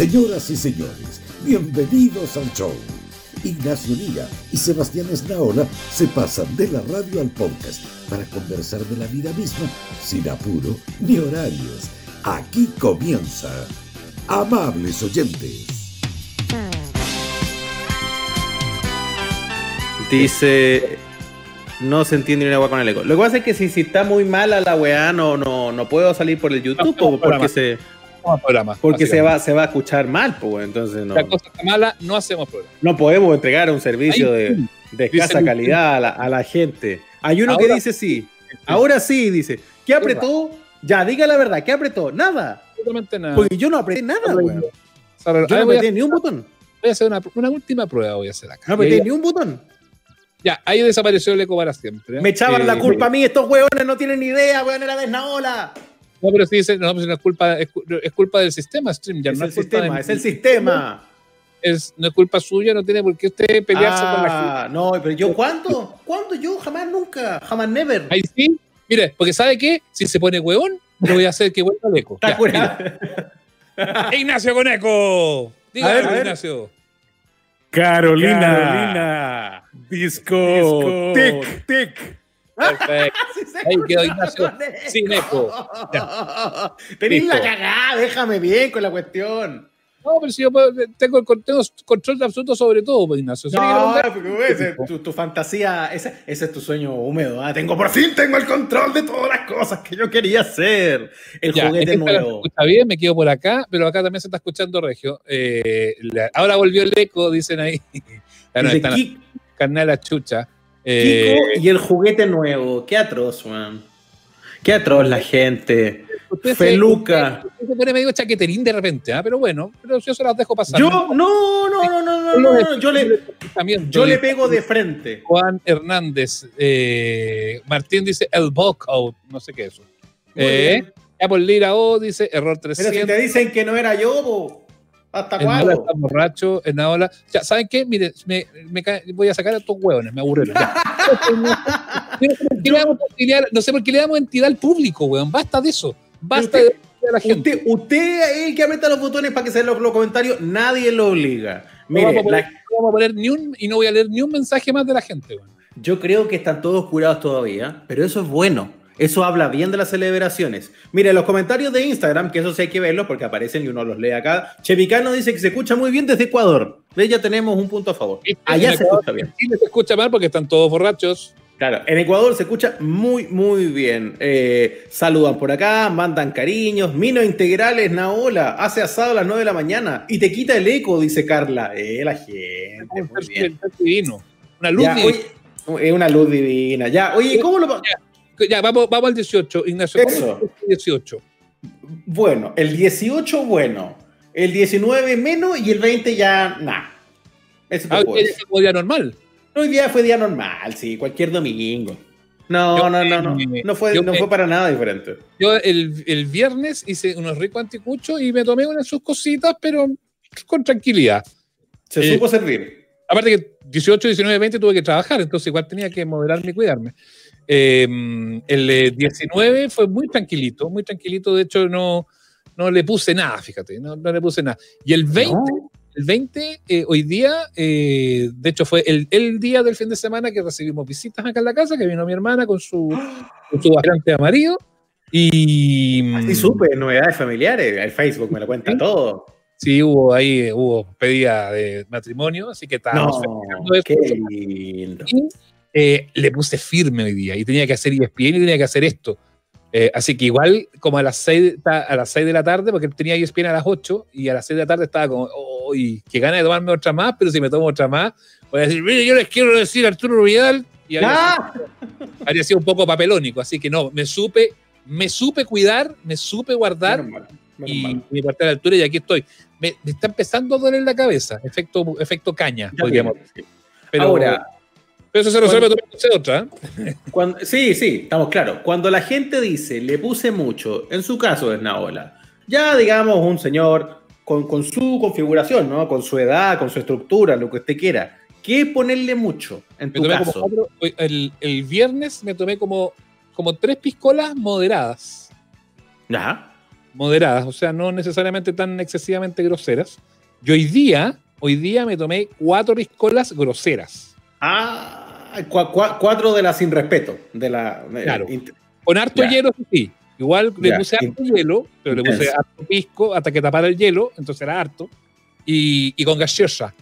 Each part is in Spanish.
Señoras y señores, bienvenidos al show. Ignacio Liga y Sebastián Esnaola se pasan de la radio al podcast para conversar de la vida misma sin apuro ni horarios. Aquí comienza. Amables oyentes. Dice. No se entiende ni una con el eco. Lo que pasa es que si, si está muy mala la weá, no, no, no puedo salir por el YouTube No, no, porque se. Hacemos programa. Porque se va, se va a escuchar mal, pues entonces no, La cosa está mala, no hacemos programa. no podemos entregar un servicio Ahí de, escasa calidad a la, a la gente. Hay uno que dice sí. Ahora sí, dice. ¿Qué apretó? Ya, diga la verdad, ¿qué apretó? Nada. Absolutamente nada. Porque yo no apreté nada. Sara, Yo no voy, a, apreté ni un botón. voy a hacer una, una última prueba, voy a hacer acá. No apreté ni un botón. ya, ahí desapareció el eco para siempre. Me echaban Eh, la culpa a mí, estos hueones no tienen ni idea, weón, era de Esnaola. No, pero sí dice, no, pues no es culpa, es, cu- es culpa del sistema, Stream. Ya Es no el es culpa sistema, de- es el sistema. es- no es culpa suya, no tiene por qué usted pelearse con la gente. Ah, no, pero yo, ¿cuándo? ¿Cuándo yo? Jamás, nunca, jamás, never. Ahí sí, mire, porque ¿sabe qué? Si se pone hueón, le voy a hacer que vuelva el eco. Está Ya. Ignacio con eco. Diga, A ver, a ver. Ignacio. Carolina. Carolina. Disco. Disco. Tic, tic. Perfecto. Ahí quedó Ignacio, sin eco. Tenés la cagada, déjame bien con la cuestión. No, pero si yo tengo, tengo control absoluto sobre todo, pues, Ignacio. No, ese, tu, tu fantasía, ese, ese es tu sueño húmedo. ¿ah? Tengo, por fin tengo el control de todas las cosas que yo quería hacer. El Ya, juguete se nuevo. escucha bien, me quedo por acá, pero acá también se está escuchando Regio. Eh, la- ahora volvió el eco, dicen ahí. Dice, están carnal la chucha. Eh, Kiko y el juguete nuevo. Qué atroz, man. Qué atroz la gente. usted se- Feluca. usted se pone medio chaqueterín de repente, ¿ah? pero bueno, pero yo se las dejo pasar. Yo, no, no, no, no, no, no, no, Yo le, También yo le pego de frente. Juan Hernández. eh, Martín dice el out, no sé qué es eso. Eh. Apple Lira O dice error Pero 300. si te dicen que no era yo, po, ¿hasta cuándo? está borracho, en Naola. Ya, ¿saben qué? Mire, me, me voy a sacar a estos hueones, me aburrieron. no sé por qué le damos entidad- al público, weón. Basta de eso. Basta Usted- de a la gente. Usted, usted es el que aprieta los botones para que se los, los comentarios, nadie lo obliga. no, Mire, vamos a poner, la- no vamos a poner ni un, y no voy a leer ni un mensaje más de la gente, weón. yo creo que están todos curados todavía, pero eso es bueno. Eso habla bien de las celebraciones. Mire, los comentarios de Instagram, que eso sí hay que verlos porque aparecen y uno los lee acá. Chevicano dice que se escucha muy bien desde Ecuador. ¿Ves? Ya tenemos un punto a favor. Allá se escucha bien. en Chile se escucha mal porque están todos borrachos. Claro, en Ecuador se escucha muy, muy bien. Eh, saludan por acá, mandan cariños. Mino Integrales, Naola, hace asado a las 9 de la mañana y te quita el eco, dice Carla. Eh, la gente, muy bien. Divino. Una luz Ya, divina. oye, una luz divina. Ya, oye, ¿cómo lo Ya, vamos, vamos al 18. Ignacio, ¿cómo Eso. es el 18? Bueno, el 18, bueno. El 19 menos y el 20 ya, nada. Eso te Ah, puedo decir. un día normal. Hoy día fue día normal, sí, cualquier domingo. No, Yo no, no, no. No fue, yo no fue para nada diferente. Yo el, el viernes hice unos ricos anticuchos y me tomé una de sus cositas, pero con tranquilidad. Se Eh, supo servir. Aparte que 18, 19, 20 tuve que trabajar, entonces igual tenía que moderarme y cuidarme. Eh, el eh, 19 fue muy tranquilito, muy tranquilito. De hecho, no, no le puse nada, fíjate, no, no le puse nada. Y el 20, el 20 eh, hoy día, eh, de hecho, fue el, el día del fin de semana que recibimos visitas acá en la casa, que vino mi hermana con su, con su bastante amarillo. Y Así supe, novedades familiares. El Facebook me lo cuenta Sí. todo. sí, hubo ahí, hubo pedida de matrimonio, así que estábamos No, qué lindo. Y eh, le puse firme hoy día y tenía que hacer ESPN y tenía que hacer esto. Eh, así que igual como a las 6 a las 6 de la tarde, porque tenía ESPN a las 8 y a las 6 de la tarde estaba como, uy, qué gana de tomarme otra más, pero si me tomo otra más, voy a decir, mire, yo les quiero decir a Arturo Vidal y habría, ¡Ah! habría sido un poco papelónico, así que no, me supe, me supe cuidar, me supe guardar y mi parte de la altura y aquí estoy. Me, me está empezando a doler la cabeza, efecto, efecto caña, Ya podríamos sí. Pero, Ahora, pero eso se resuelve tomándose otra. Cuando- sí, sí, estamos claros. Cuando la gente dice, le puse mucho, en su caso es Naola, ya digamos un señor con, con su configuración, ¿no? Con su edad, con su estructura, lo que usted quiera. ¿Qué ponerle mucho en tu caso? como el, el viernes me tomé como, como tres piscolas moderadas. Ya. moderadas, o sea, no necesariamente tan excesivamente groseras. Y hoy día, hoy día me tomé cuatro piscolas groseras. Ah, cuatro de la sin respeto. De la, de- Claro. Con harto hielo, sí. Igual le Ya. puse harto hielo, pero le puse harto pisco hasta que tapara el hielo, entonces era harto. Y, y con gaseosa.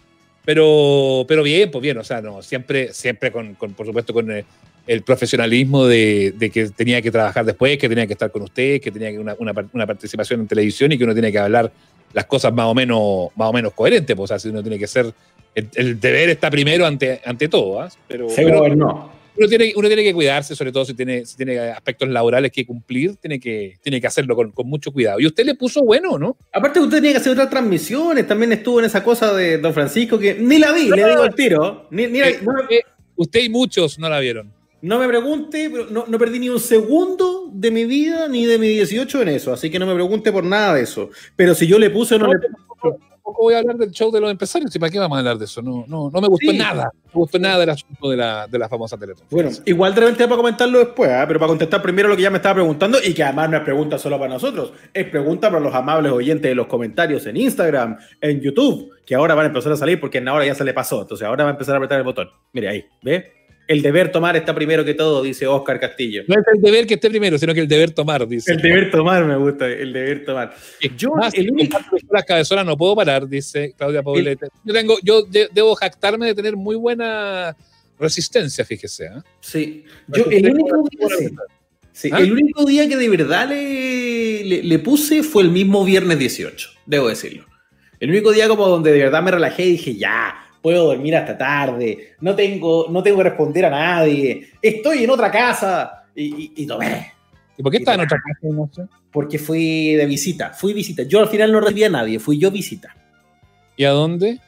Pero, pero bien, pues bien, o sea, no, siempre, siempre con, con, por supuesto, con el, el profesionalismo de, de que tenía que trabajar después, que tenía que estar con ustedes, que tenía que una, una participación en televisión y que uno tiene que hablar las cosas más o menos, más o menos coherentes, pues, o sea, si uno tiene que ser, el, el deber está primero ante, ante todo, ¿ah? pero, se pero- gobernó. uno tiene, uno tiene que cuidarse, sobre todo si tiene, si tiene aspectos laborales que cumplir, tiene que, tiene que hacerlo con, con mucho cuidado. Y usted le puso bueno, ¿no? Aparte, usted tenía que hacer otras transmisiones. También estuvo en esa cosa de Don Francisco que ni la vi, le digo al tiro. Ni, ni la- Eh, no, me- usted, y muchos no la vieron. no me pregunte, pero no, no perdí ni un segundo de mi vida ni de mi 18 en eso. Así que no me pregunte por nada de eso. Pero si yo le puse o no, No, le Tampoco voy a hablar del show de los empresarios, ¿y para qué vamos a hablar de eso? No, no, no me gustó Sí. nada. No me gustó nada del asunto de la, de la famosa Teletón. Bueno, igual de repente para comentarlo después, ¿ah? pero para contestar primero lo que ya me estaba preguntando y que además no es pregunta solo para nosotros, es pregunta para los amables oyentes de los comentarios en Instagram, en YouTube, que ahora van a empezar a salir porque en ahora ya se le pasó, entonces ahora va a empezar a apretar el botón. Mire ahí, ¿ve? El deber tomar está primero que todo, dice Oscar Castillo. No es el deber que esté primero, sino que el deber tomar, dice. El deber tomar me gusta, el deber tomar. Yo, Más, el único... las cabezonas no puedo parar, dice Claudia Poblete. Yo tengo, yo de- debo jactarme de tener muy buena resistencia, fíjese. ¿eh? Sí, yo el único día... sí. Sí, ¿Ah? el único día que de verdad le, le, le puse fue el mismo viernes 18, debo decirlo. El único día como donde de verdad me relajé y dije, ya, puedo dormir hasta tarde, no tengo, no tengo que responder a nadie, estoy en otra casa y, y- y tomé, ¿Y por qué está en otra casa? No sé? porque fui de visita, fui visita. Yo al final no recibí a nadie, fui yo visita. ¿Y a dónde?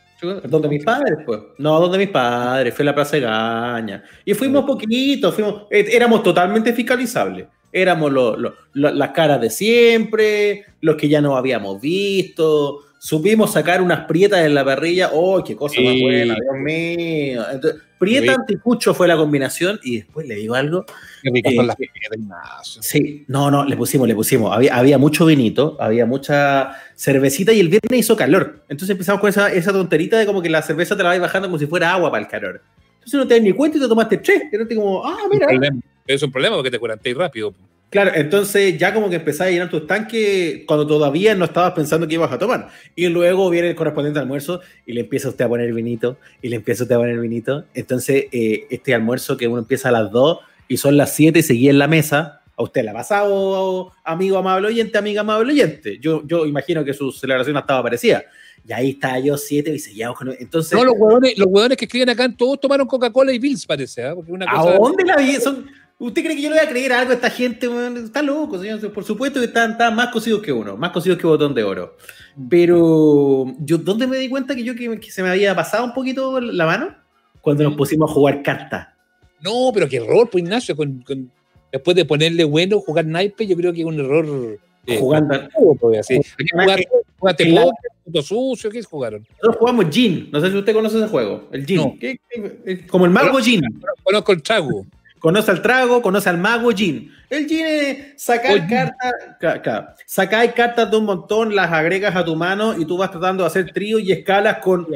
¿Dónde mis padres, pues? No, donde mis padres, fue a la Plaza de Gaña. Y fuimos poquito, fuimos, eh, éramos totalmente fiscalizables. Éramos lo- lo- lo- las caras de siempre, los que ya no habíamos visto. Supimos sacar unas prietas en la parrilla. ¡Oh, qué cosa más Sí. buena! Dios mío. Entonces, prieta anticucho fue la combinación. Y después le digo algo. Qué Eh, son las Ignacio. Sí, no, no, le pusimos, le pusimos. Había, había mucho vinito, había mucha cervecita y el viernes hizo calor. Entonces empezamos con esa, esa tonterita de como que la cerveza te la vais bajando como si fuera agua para el calor. Entonces no te das ni cuenta y te tomaste tres. Y te como, ah, Un mira. problema. Es un problema porque te curantéis rápido. Claro, entonces ya como que empezás a llenar tu estanque cuando todavía no estabas pensando que ibas a tomar. Y luego viene el correspondiente almuerzo y le empieza usted a poner vinito y le empieza usted a poner vinito. Entonces eh, este almuerzo que uno empieza a las 2 y son las 7 y seguía en la mesa, a usted le ha pasado, amigo amable oyente, amiga amable oyente. Yo, yo imagino que su celebración estaba parecida. Y ahí estaba yo 7 y seguíamos con... Entonces, No, los huevones, los huevones que escriben acá todos tomaron Coca-Cola y Bills, parece. Porque una ¿A dónde la vi? Son- ¿Usted cree que yo le voy a creer algo a esta gente? Está loco, señor. Por supuesto que están, están más cocidos que uno, más cocidos que botón de oro. Pero, yo ¿dónde me di cuenta que yo que, que se me había pasado un poquito la mano? Cuando nos pusimos a jugar cartas. No, pero qué error, pues Ignacio. Con, con- después de ponerle bueno, jugar naipe, yo creo que es un error. eh, Jugando. en la- póker, puto sucio, ¿qué jugaron? Nosotros jugamos Gin. No sé si usted conoce ese juego. El Gin. No. ¿Qué- qué- es como el mago Gin. Conozco el trago. Conoce al trago, conoce al mago Jin. El Jin es sacar cartas, ca- ca- sacáis cartas de un montón, las agregas a tu mano y tú vas tratando de hacer tríos y escalas con.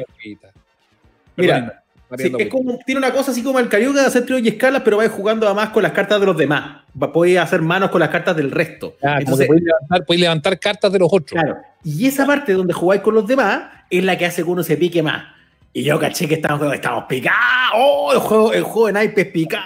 Mira, sí, es como, tiene una cosa así como el carioca de hacer tríos y escalas, pero vais jugando además con las cartas de los demás. Podéis hacer manos con las cartas del resto. Ah, Entonces, podéis levantar, podéis levantar cartas de los otros. Claro. Y esa parte donde jugáis con los demás es la que hace que uno se pique más. Y yo caché que estamos, estamos picados. ¡Oh! El juego, el juego de naipes picado.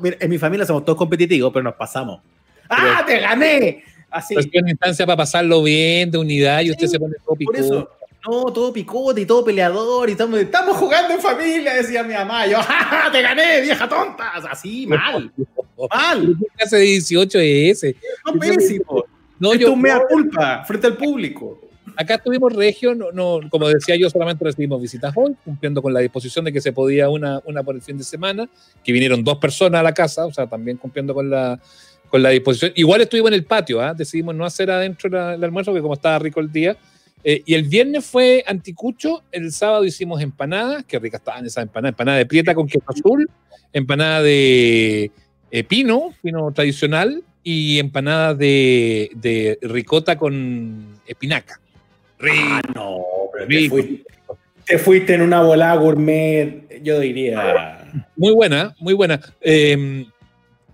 Mira, en mi familia somos todos competitivos, pero nos pasamos. ¡Ah, te gané! Así. Pero es una instancia para pasarlo bien, de unidad, y usted Sí, se pone todo Por picón. eso, no, todo picote y todo peleador y estamos, estamos jugando en familia, decía mi mamá. Yo, ¡ja, ja, te gané, vieja tonta! Así, mal, mal. ¿Qué clase de 18 es ese? No, pésimo. No, es un mea culpa frente al público. Acá estuvimos regio, no, no, como decía yo, solamente recibimos visitas hoy, cumpliendo con la disposición de que se podía una, una por el fin de semana, que vinieron dos personas a la casa, o sea, también cumpliendo con la, con la disposición. Igual estuvimos en el patio, ¿ah? decidimos no hacer adentro la- el almuerzo, porque como estaba rico el día. Eh, y el viernes fue anticucho, el sábado hicimos empanadas, qué ricas estaban esas empanadas, empanada de prieta con queso azul, empanada de eh, pino, pino tradicional, y empanadas de, de ricota con espinaca. Ah, no, pero te Rico. fuiste, te fuiste en una volada gourmet, yo diría. Muy buena, muy buena. Eh,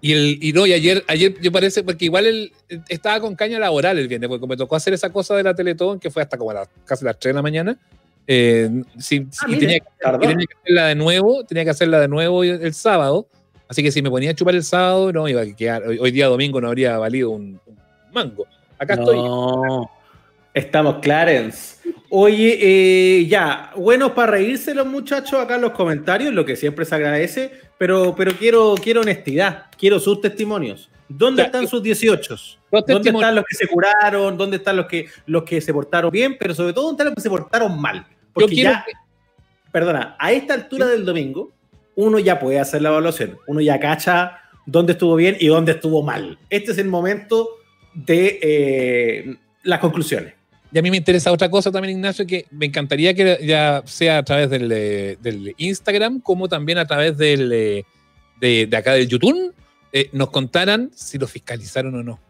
y, el, y no, y ayer, ayer yo parece, porque igual él estaba con caña laboral el viernes, porque me tocó hacer esa cosa de la Teletón que fue hasta como a las, casi las 3 de la mañana. Eh, sí, Ah, y mire, tenía, que- y tenía que hacerla de nuevo, tenía que hacerla de nuevo el, el sábado. Así que si me ponía a chupar el sábado, no iba a quedar. Hoy, hoy día domingo no habría valido un, un mango. Acá estoy. Estamos, Clarence. Oye, eh, ya, buenos para reírse los muchachos acá en los comentarios, lo que siempre se agradece, pero, pero quiero, quiero honestidad, quiero sus testimonios. ¿Dónde Ya, están sus 18? Los ¿Dónde están los que se curaron? ¿Dónde están los que, los que se portaron bien? Pero sobre todo, ¿dónde están los que se portaron mal? Porque quiero ya, perdona, a esta altura del domingo, uno ya puede hacer la evaluación. Uno ya cacha dónde estuvo bien y dónde estuvo mal. Este es el momento de eh, las conclusiones. Y a mí me interesa otra cosa también, Ignacio, que me encantaría que ya sea a través del, eh, del Instagram, como también a través del, eh, de, de acá del YouTube, eh, nos contaran si lo fiscalizaron o no.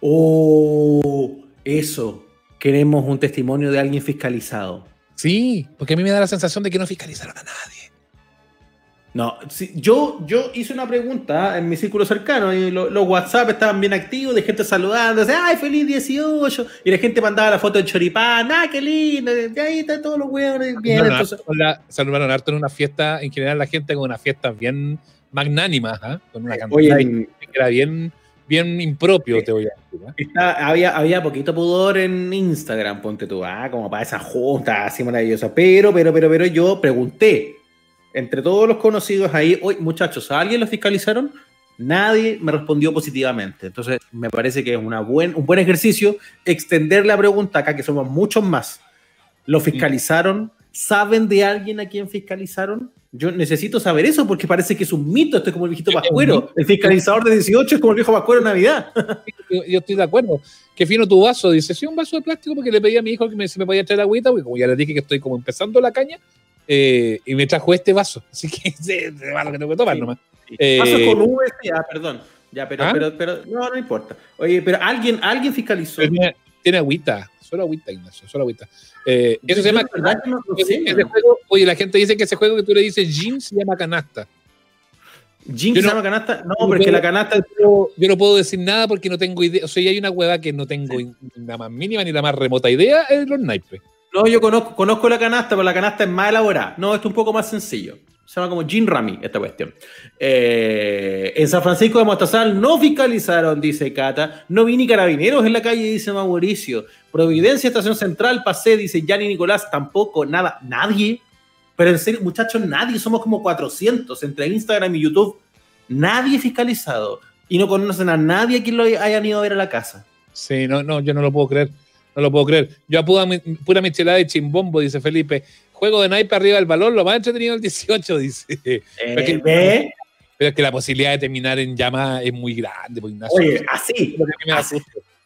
Oh, eso. Queremos un testimonio de alguien fiscalizado. Sí, porque a mí me da la sensación de que no fiscalizaron a nadie. No, yo, yo hice una pregunta en mi círculo cercano y lo- los WhatsApp estaban bien activos, de gente saludando, decía, ay, feliz 18, y la gente mandaba la foto de choripán, ah, qué lindo, y ahí están todos los huevos, bien, Saludaron entonces, harto con la- saludaron harto en una fiesta, en general la gente con una fiesta bien magnánima, ¿ah? con una cantidad que era bien, bien impropio, te voy a decir. ¿ah? está- había, había poquito pudor en Instagram, ponte tú, ah, como para esa junta así maravillosa, pero, pero, pero, pero yo pregunté, entre todos los conocidos ahí, oye, muchachos, ¿a alguien lo fiscalizaron? Nadie me respondió positivamente. Entonces, me parece que es una buen, un buen ejercicio extender la pregunta acá, que somos muchos más. ¿Lo fiscalizaron? ¿Saben de alguien a quien fiscalizaron? Yo necesito saber eso porque parece que es un mito. Esto es como el viejito Pascuero. El fiscalizador de 18 es como el viejo Pascuero en Navidad. yo, yo estoy de acuerdo. Qué fino tu vaso. Dice, sí, un vaso de plástico porque le pedí a mi hijo que me, si me podía traer agüita, porque como ya le dije que estoy como empezando la caña, eh, y me trajo este vaso. Así que sí, es lo que tengo que tomar Sí. nomás. Eh, Paso con V, ya, perdón. Ya, pero, ¿Ah? pero, pero, no, no importa. Oye, pero alguien, alguien fiscalizó. Tiene, tiene agüita, solo agüita, Ignacio, solo agüita. Eh, eso se llama. la verdad no ese juego, oye, la gente dice que ese juego que tú le dices Jim se llama canasta. ¿Jinx Yo no- se llama canasta? No, pero es que la canasta Yo, yo no puedo decir nada porque no tengo idea. O sea, ya hay una hueá que no tengo ni la más mínima ni la más remota idea, es los naipes. No, yo conozco, la canasta, pero la canasta es más elaborada. No, esto es un poco más sencillo. Se llama como Gin Rami esta cuestión. Eh, en San Francisco de Mostazal no fiscalizaron, dice Cata. No vi ni carabineros en la calle, dice Mauricio. Providencia, Estación Central, pasé, dice Yanni Nicolás. Tampoco, nada, nadie. Pero en serio, muchachos, nadie. Somos como 400 entre Instagram y YouTube. Nadie fiscalizado. Y no conocen a nadie que lo hayan ido a ver a la casa. Sí, no, no, yo no lo puedo creer. No lo puedo creer. Yo a pura, pura michelada de chimbombo, dice Felipe. Juego de naipe arriba del balón, lo más entretenido el 18, dice. Eh. Pero es que la posibilidad de terminar en llama es muy grande, pues, Ignacio. Oye, así.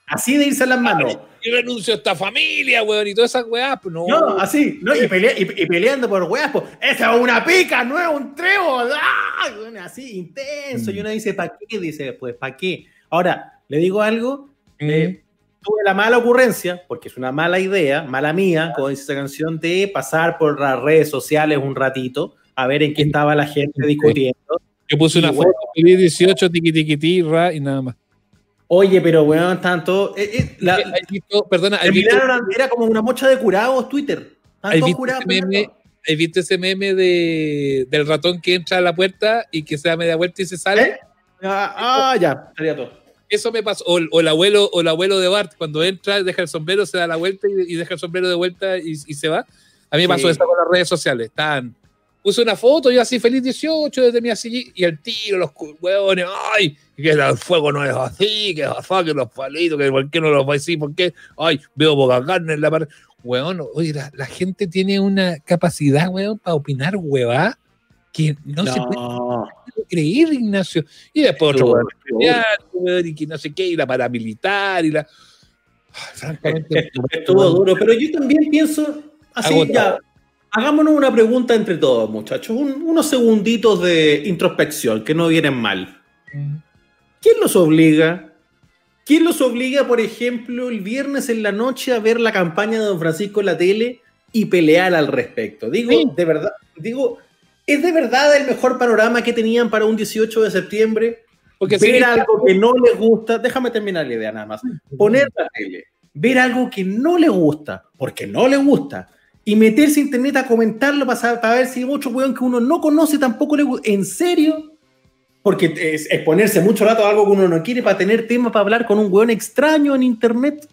Así. de irse a las manos. Yo renuncio a esta familia, weón, y todas esas weas, pues no. No, así, ¿no? Y, pelea- y- y peleando por weas, pues, esa es una pica, no es un trébol. ¡Ah! Bueno, Así, intenso. Mm. Y uno dice, ¿para qué? Dice después, ¿para qué? Ahora, le digo algo. Mm. eh, tuve la mala ocurrencia, porque es una mala idea, mala mía, como dice esa canción, de pasar por las redes sociales un ratito a ver en qué estaba la gente discutiendo. Yo puse una foto de 18, tiqui tiqui ti, ra, y nada más. Oye, pero weón, tanto. eh, eh, la- ¿Has visto, perdona, ¿has visto, terminaron, era como una mocha de curados Twitter. ¿has visto meme, has visto ese meme de, del ratón que entra a la puerta y que se da media vuelta y se sale? ¿Eh? Ah, ah, ya, estaría todo. Eso me pasó. O, o el abuelo, o el abuelo de Bart, cuando entra, deja el sombrero, se da la vuelta y, y deja el sombrero de vuelta y, y se va. A mí me Sí. pasó eso con las redes sociales. Estaban, puse una foto, yo así feliz 18 desde mi así, y el tiro, los hueones, ay, que el fuego no es así, que así, que los palitos, que por qué no los va así, por qué, ay, veo poca carne en la pared. Weón, oye, la, la gente tiene una capacidad, weón, para opinar huevá que no, se puede No. creer, Ignacio. Y después otro y que no sé qué, y la paramilitar, y la. Ay, francamente, Estuvo duro, pero yo también pienso así, Agotado. ya. Hagámonos una pregunta entre todos, muchachos. Un- unos segunditos de introspección que no vienen mal. Mm. ¿Quién los obliga? ¿Quién los obliga, por ejemplo, el viernes en la noche a ver la campaña de Don Francisco en la tele y pelear al respecto? Digo, Sí. de verdad, digo, ¿es de verdad el mejor panorama que tenían para un 18 de septiembre? Porque si ver algo que no les gusta, déjame terminar la idea nada más. Poner la tele, ver algo que no le gusta, porque no le gusta, y meterse a internet a comentarlo para, saber- para ver si mucho weón que uno no conoce tampoco le gusta. ¿En serio? Porque es exponerse mucho rato a algo que uno no quiere para tener tema para hablar con un weón extraño en internet.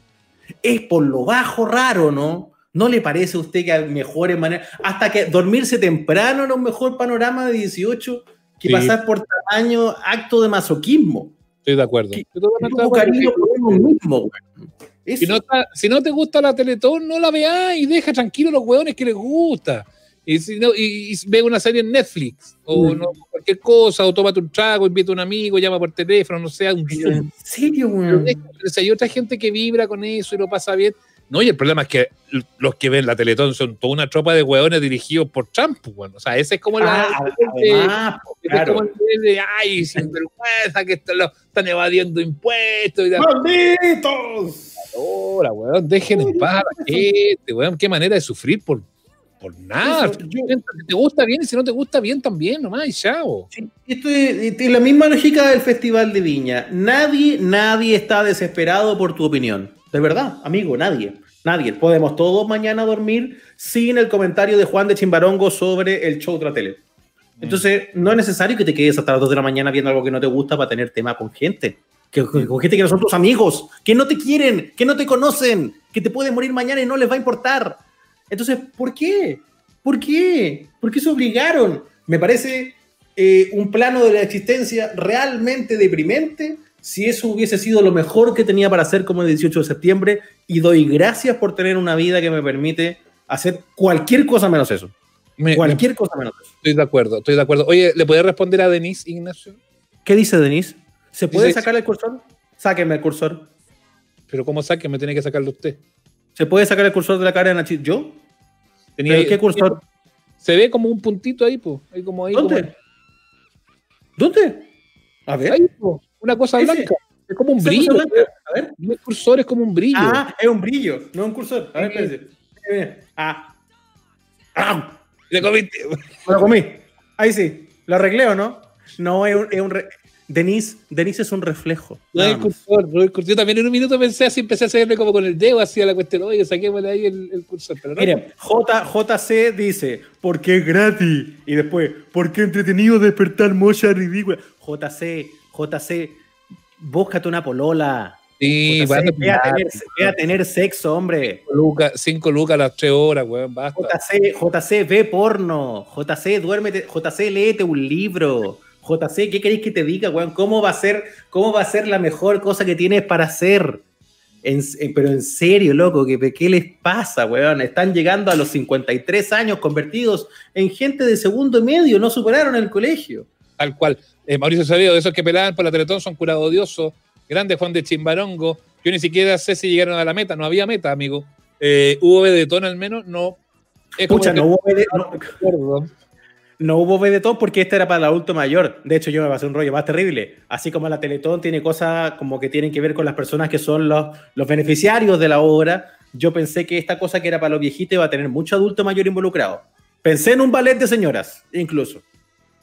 Es por lo bajo raro, ¿no? ¿No le parece a usted que hay mejores maneras? Hasta que dormirse temprano era un mejor panorama de 18 que Sí. pasar por tamaño acto de masoquismo. Estoy de acuerdo. ¿Qué- Estoy totalmente de Tuvo acuerdo. cariño por uno mismo. Si no, si no te gusta la Teletón, no la veas y deja tranquilo los hueones que les gusta. Y, si no, y, y ve una serie en Netflix o Mm. no, cualquier cosa, o tómate un trago, invita a un amigo, llama por teléfono, no sea un. ¿En serio, weón? pero hay otra gente que vibra con eso y lo pasa bien. No, y el problema es que los que ven la Teletón son toda una tropa de hueones dirigidos por Trump. pues, Bueno. O sea, ese es como la. Ah, ese- además, po, ese es como el de, ay, sinvergüenza, que están evadiendo impuestos y tal. ¡Malditos! Ahora, weón, dejen en paz gente, weón. Qué manera de sufrir por, por nada. Eso, yo- Si te gusta bien y si no te gusta bien también, nomás, y chao. Sí, Esto es, es la misma lógica del Festival de Viña. Nadie, nadie está desesperado por tu opinión. De verdad, amigo, nadie. Nadie. Podemos todos mañana dormir sin el comentario de Juan de Chimbarongo sobre el show de la tele. Entonces, no es necesario que te quedes hasta las 2 de la mañana viendo algo que no te gusta para tener tema con gente. Que, con con gente que no son tus amigos, que no te quieren, que no te conocen, que te pueden morir mañana y no les va a importar. Entonces, ¿por qué? ¿Por qué? ¿Por qué se obligaron? Me parece eh, un plano de la existencia realmente deprimente si eso hubiese sido lo mejor que tenía para hacer como el 18 de septiembre y doy gracias por tener una vida que me permite hacer cualquier cosa menos eso. Me- Cualquier cosa menos eso. Estoy de acuerdo, estoy de acuerdo. Oye, ¿le podés responder a Denise, Ignacio? ¿Qué dice Denise? ¿Se puede Dice- sacar el cursor? Sáquenme el cursor. Pero ¿cómo saque? Me tiene que sacarlo usted. ¿Se puede sacar el cursor de la cara de Nachito? ¿Yo? Tenía- ¿Pero qué cursor? Se ve como un puntito ahí, pues. Ahí como ahí. ¿Dónde? ¿Dónde? A ver. ahí, po. Una cosa Ese. blanca. Es como un brillo. A ver. No es cursor, es como un brillo. Ah, es un brillo, no un cursor. A ver, mira. Ah. ¡Ah! Le comiste. Me lo comí. Ahí sí. ¿Lo arreglé o no? No, es un. Es un re- Denise, Denise es un reflejo. No es cursor, no es el cursor. Yo también en un minuto pensé así, empecé a hacerle como con el dedo hacia la cuestión. Oye, saquémosle ahí el, el cursor. Pero no. Mire, J, JC dice, porque es gratis. Y después, porque entretenido despertar mocha ridícula. JC, JC, búscate una polola. Sí, JC, a ve, a tener, ve a tener sexo, hombre. Cinco lucas, cinco lucas a las tres horas, weón, basta. JC, JC, ve porno. JC, duérmete. JC, léete un libro. JC, ¿qué queréis que te diga, weón? ¿Cómo va a ser, cómo va a ser la mejor cosa que tienes para hacer? En- pero en serio, loco, ¿qué, ¿qué les pasa, weón? Están llegando a los 53 años convertidos en gente de segundo medio, no superaron el colegio. Tal cual. Eh, Mauricio Sabido, de esos que pelaban por la Teletón son curado odioso. Grande Juan de Chimbarongo. Yo ni siquiera sé si llegaron a la meta. No había meta, amigo. Eh, ¿Hubo Bedetón al menos? No. Es como Pucha, que- no hubo, bede- no, hubo Bedetón porque este era para el adulto mayor. De hecho, yo me pasé un rollo más terrible. Así como la Teletón tiene cosas como que tienen que ver con las personas que son los, los beneficiarios de la obra, yo pensé que esta cosa que era para los viejitos iba a tener mucho adulto mayor involucrado. Pensé en un ballet de señoras, incluso.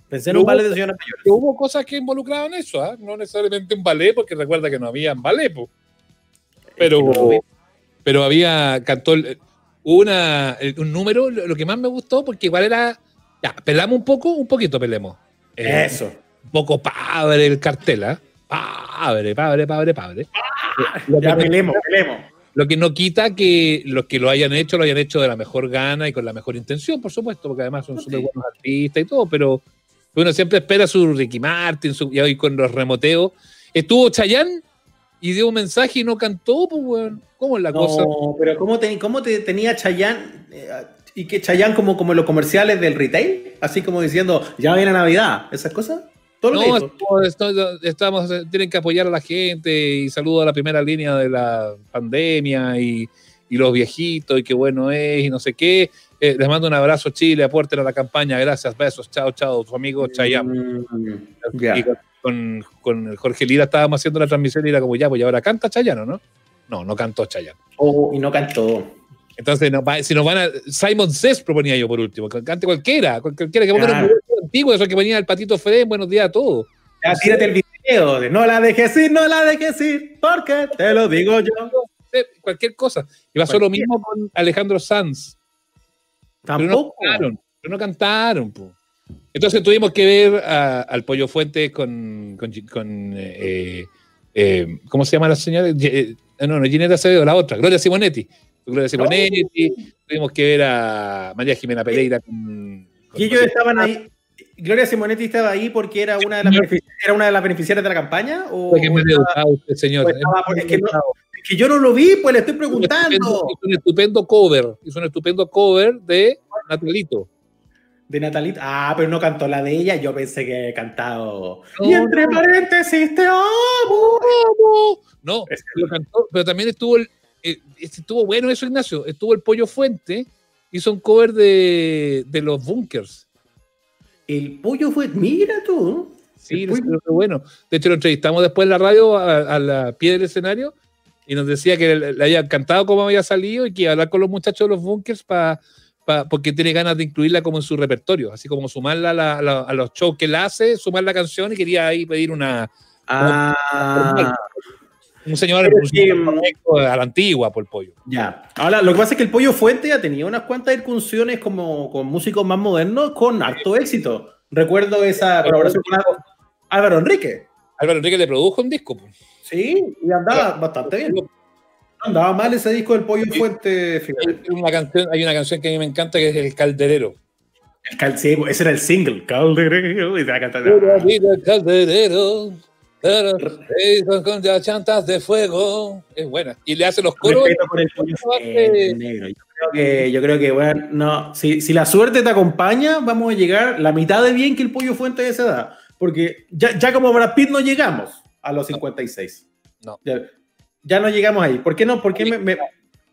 Pensé en un ballet de señoras mayores. Que hubo cosas que involucraban eso, ¿ah? no necesariamente un ballet, porque recuerda que no había ballet, po. pero, Es que no lo vi. pero había, cantó una, un número, lo que más me gustó, porque igual era, ya, pelamos un poco, un poquito pelemos. Eh, Eso. Un poco padre el cartel, ¿ah? Padre, padre, padre, padre. Lo que Ya no- pelemos, pelemos. Lo que no quita que los que lo hayan hecho lo hayan hecho de la mejor gana y con la mejor intención, por supuesto, porque además son Sí. súper buenos artistas y todo, pero uno siempre espera su Ricky Martin, su, y hoy con los remoteos. Estuvo Chayanne y dio un mensaje y no cantó, pues, weón. ¿Cómo es la cosa? No, pero ¿cómo te, cómo te tenía Chayanne? eh, y que Chayanne como, como en los comerciales del retail, así como diciendo, ya viene Navidad, esas cosas. Todo No, esto- estamos, eh, tienen que apoyar a la gente y saludo a la primera línea de la pandemia y, y los viejitos y qué bueno es y no sé qué. Eh, les mando un abrazo, Chile, aporten a la campaña, gracias, besos, chao, chao, tu amigo. Mm, ya. Y con, con, Jorge Lira estábamos haciendo la transmisión y era como, ya, pues y ahora canta Chayano, ¿no? No, no cantó Chayano. Oh, y no cantó. Entonces, no, si nos van a. Simon Says proponía yo por último, que cante cualquiera, cualquiera que ponga Claro. un antiguo, eso que ponía el patito Fred, buenos días a todos. Ya, tírate el video de no la dejes ir, no la dejes ir, porque te lo digo yo. Cualquier cosa. Y pasó lo mismo con Alejandro Sanz. Pero no Tampoco. cantaron, pero no cantaron. po. Entonces tuvimos que ver a- al Pollo Fuentes con, con, con, eh, eh, ¿cómo se llama la señora? Ye- eh, no, no, Gineta Acevedo, la otra, Gloria Simonetti. Gloria Simonetti, tuvimos que ver a María Jimena Pereira con, con- Y ellos estaban ahí. Gloria Simonetti estaba ahí porque era una de las, Señor. benefici- era una de las beneficiarias de la campaña. ¿O, que o me estaba- educado usted, señor. estaba- es, que no- es que yo no lo vi, pues le estoy preguntando. hizo un estupendo cover, hizo un estupendo cover de Natalito. De Natalita. Ah, pero no cantó la de ella. Yo pensé que había cantado. No, y entre no. paréntesis, te amo. No, Es- lo cantó, pero también estuvo el, eh, estuvo bueno eso, Ignacio. Estuvo el Pollo Fuente, hizo un cover de, de los Bunkers. El pollo fue. Mira tú. Sí, pollo- bueno. De hecho, lo entrevistamos después en la radio a, a la pie del escenario y nos decía que le, le había encantado cómo había salido y que iba a hablar con los muchachos de los Bunkers para porque tiene ganas de incluirla como en su repertorio, así como sumarla a, la- a la- a los shows que él hace, sumar la canción y quería ahí pedir una Ah, un señor un sí, señor mm. a la antigua por el pollo. ya. Ahora, lo que pasa es que el pollo fuente ya tenía unas cuantas incursiones como con músicos más modernos con harto éxito. Recuerdo esa colaboración con Álvaro- Álvaro Enrique. Álvaro Enrique le produjo un disco. pues. Sí, y andaba bastante bien. No andaba mal ese disco del pollo fuente. fíjate. Hay una canción, hay una canción que a mí me encanta que es El Calderero. El cal- sí, ese era el single. Calderero. Y te va a cantar. Vida el calderero, claro, eh, con- con las chantas de fuego. Es buena. Y le hace los coros. Respeto por el pollo fuente, negro. Yo creo que, yo creo que bueno, no, si, si la suerte te acompaña, vamos a llegar la mitad de bien que el pollo fuente de esa edad. Porque ya, ya como Brad Pitt no llegamos a los 56. No. Ya, ya no llegamos ahí. ¿Por qué no? ¿Por qué me, me-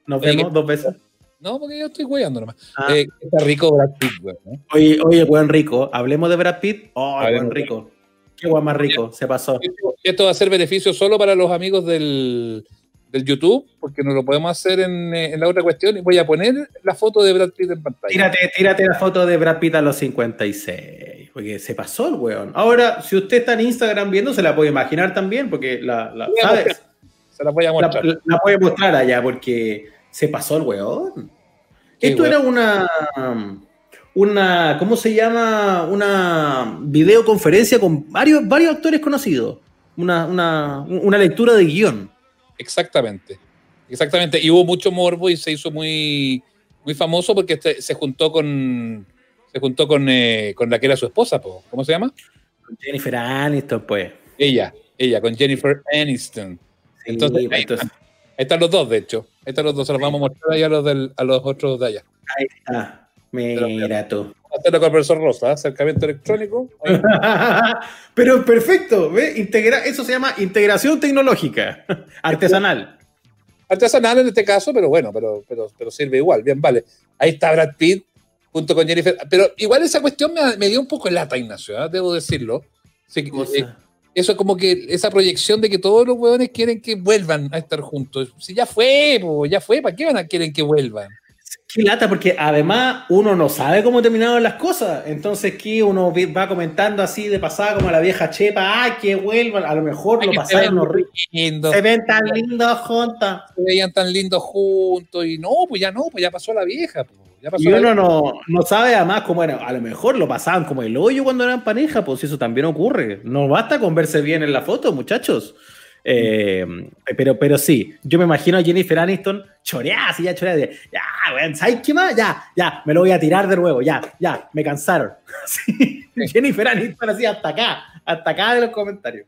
nos vemos dos veces? No, porque yo estoy hueando nomás. Ah. Eh, está rico Brad Pitt, güey, ¿no? Oye, oye, buen rico. Hablemos de Brad Pitt. Oh, Hablemos buen rico. Qué guay más rico. Se pasó. Esto, esto va a ser beneficio solo para los amigos del, del YouTube, porque no lo podemos hacer en, eh, en la otra cuestión. Y voy a poner la foto de Brad Pitt en pantalla. Tírate, tírate la foto de Brad Pitt a los 56. Porque se pasó el weón. Ahora, si usted está en Instagram viendo, se la puede imaginar también, porque la, ¿sabes? Se la La, mostrar. la- la puede mostrar allá, porque se pasó el weón. Qué Esto weón. era una. Una. ¿Cómo se llama? Una videoconferencia con varios, varios actores conocidos. Una, una, una lectura de guion. Exactamente. Exactamente. Y hubo mucho morbo y se hizo muy, muy famoso porque este- se juntó con se juntó con, eh, con la que era su esposa, po. ¿cómo se llama? Con Jennifer Aniston, pues. Ella, ella, con Jennifer Aniston. Sí, Entonces, ahí, entonces, Ahí están los dos, de hecho. Ahí están los dos, se los vamos a mostrar ahí a los, del- a los otros de allá. ahí está. Mira tú. Vamos a hacerlo con el profesor Rosa, ¿eh? acercamiento electrónico. Pero perfecto, ¿ve? Integra eso se llama integración tecnológica, artesanal. Artesanal en este caso, pero bueno, pero, pero, pero sirve igual. Bien, vale. Ahí está Brad Pitt junto con Jennifer. Pero igual esa cuestión me, me dio un poco lata, Ignacio, ¿eh? debo decirlo. Sí, eh, eso es como que esa proyección de que todos los huevones quieren que vuelvan a estar juntos. Si ya fue, po, ya fue, ¿para qué van a quieren que vuelvan? Qué lata, porque además uno no sabe cómo terminaron las cosas. Entonces, que uno va comentando así de pasada como la vieja chepa, ¡ay, que vuelvan! A lo mejor Ay, lo que pasaron horrible. Se ven tan lindos juntos. se veían tan lindos juntos y no, pues ya no, pues ya pasó la vieja. po, Y uno no, no sabe además cómo era. A lo mejor lo pasaban como el hoyo cuando eran pareja, pues eso también ocurre. No basta con verse bien en la foto, muchachos. Eh, pero, pero sí, yo me imagino a Jennifer Aniston choreada, así ya choreada. de, Ya, weón, ¿sabes qué más? Ya, ya, me lo voy a tirar de nuevo, ya, ya, me cansaron. Sí, Jennifer Aniston así hasta acá, hasta acá de los comentarios.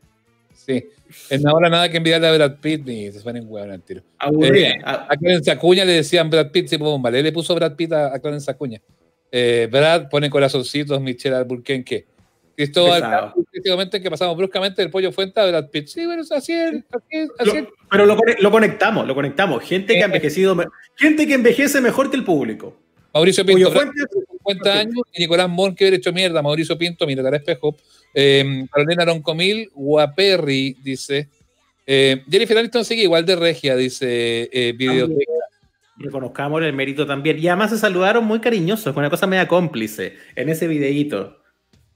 Sí. En ahora nada que envidiarle a Brad Pitt ni se suenen huevón al tiro. Aburrida. Eh, A Clarence Acuña le decían Brad Pitt, sí, bomba. Le puso Brad Pitt a, a Clarence Acuña. Eh, Brad pone corazoncitos, Michelle Alburquerque. Cristóbal, en que pasamos bruscamente del pollo fuente a Brad Pitt. Sí, bueno, así es, así así es. lo- pero lo, lo conectamos, lo conectamos. Gente que ha envejecido, me- gente que envejece mejor que el público. Mauricio Pinto, Cuyo fuente- 50 años, y Nicolás Monkever hecho mierda. Mauricio Pinto, mira, al espejo. Eh, Carolina Roncomil, Guaperri, dice. Eh, Jennifer Aniston sigue igual de regia, dice eh, Videoteca. Reconozcamos el mérito también. Y además se saludaron muy cariñosos, con una cosa media cómplice en ese videíto.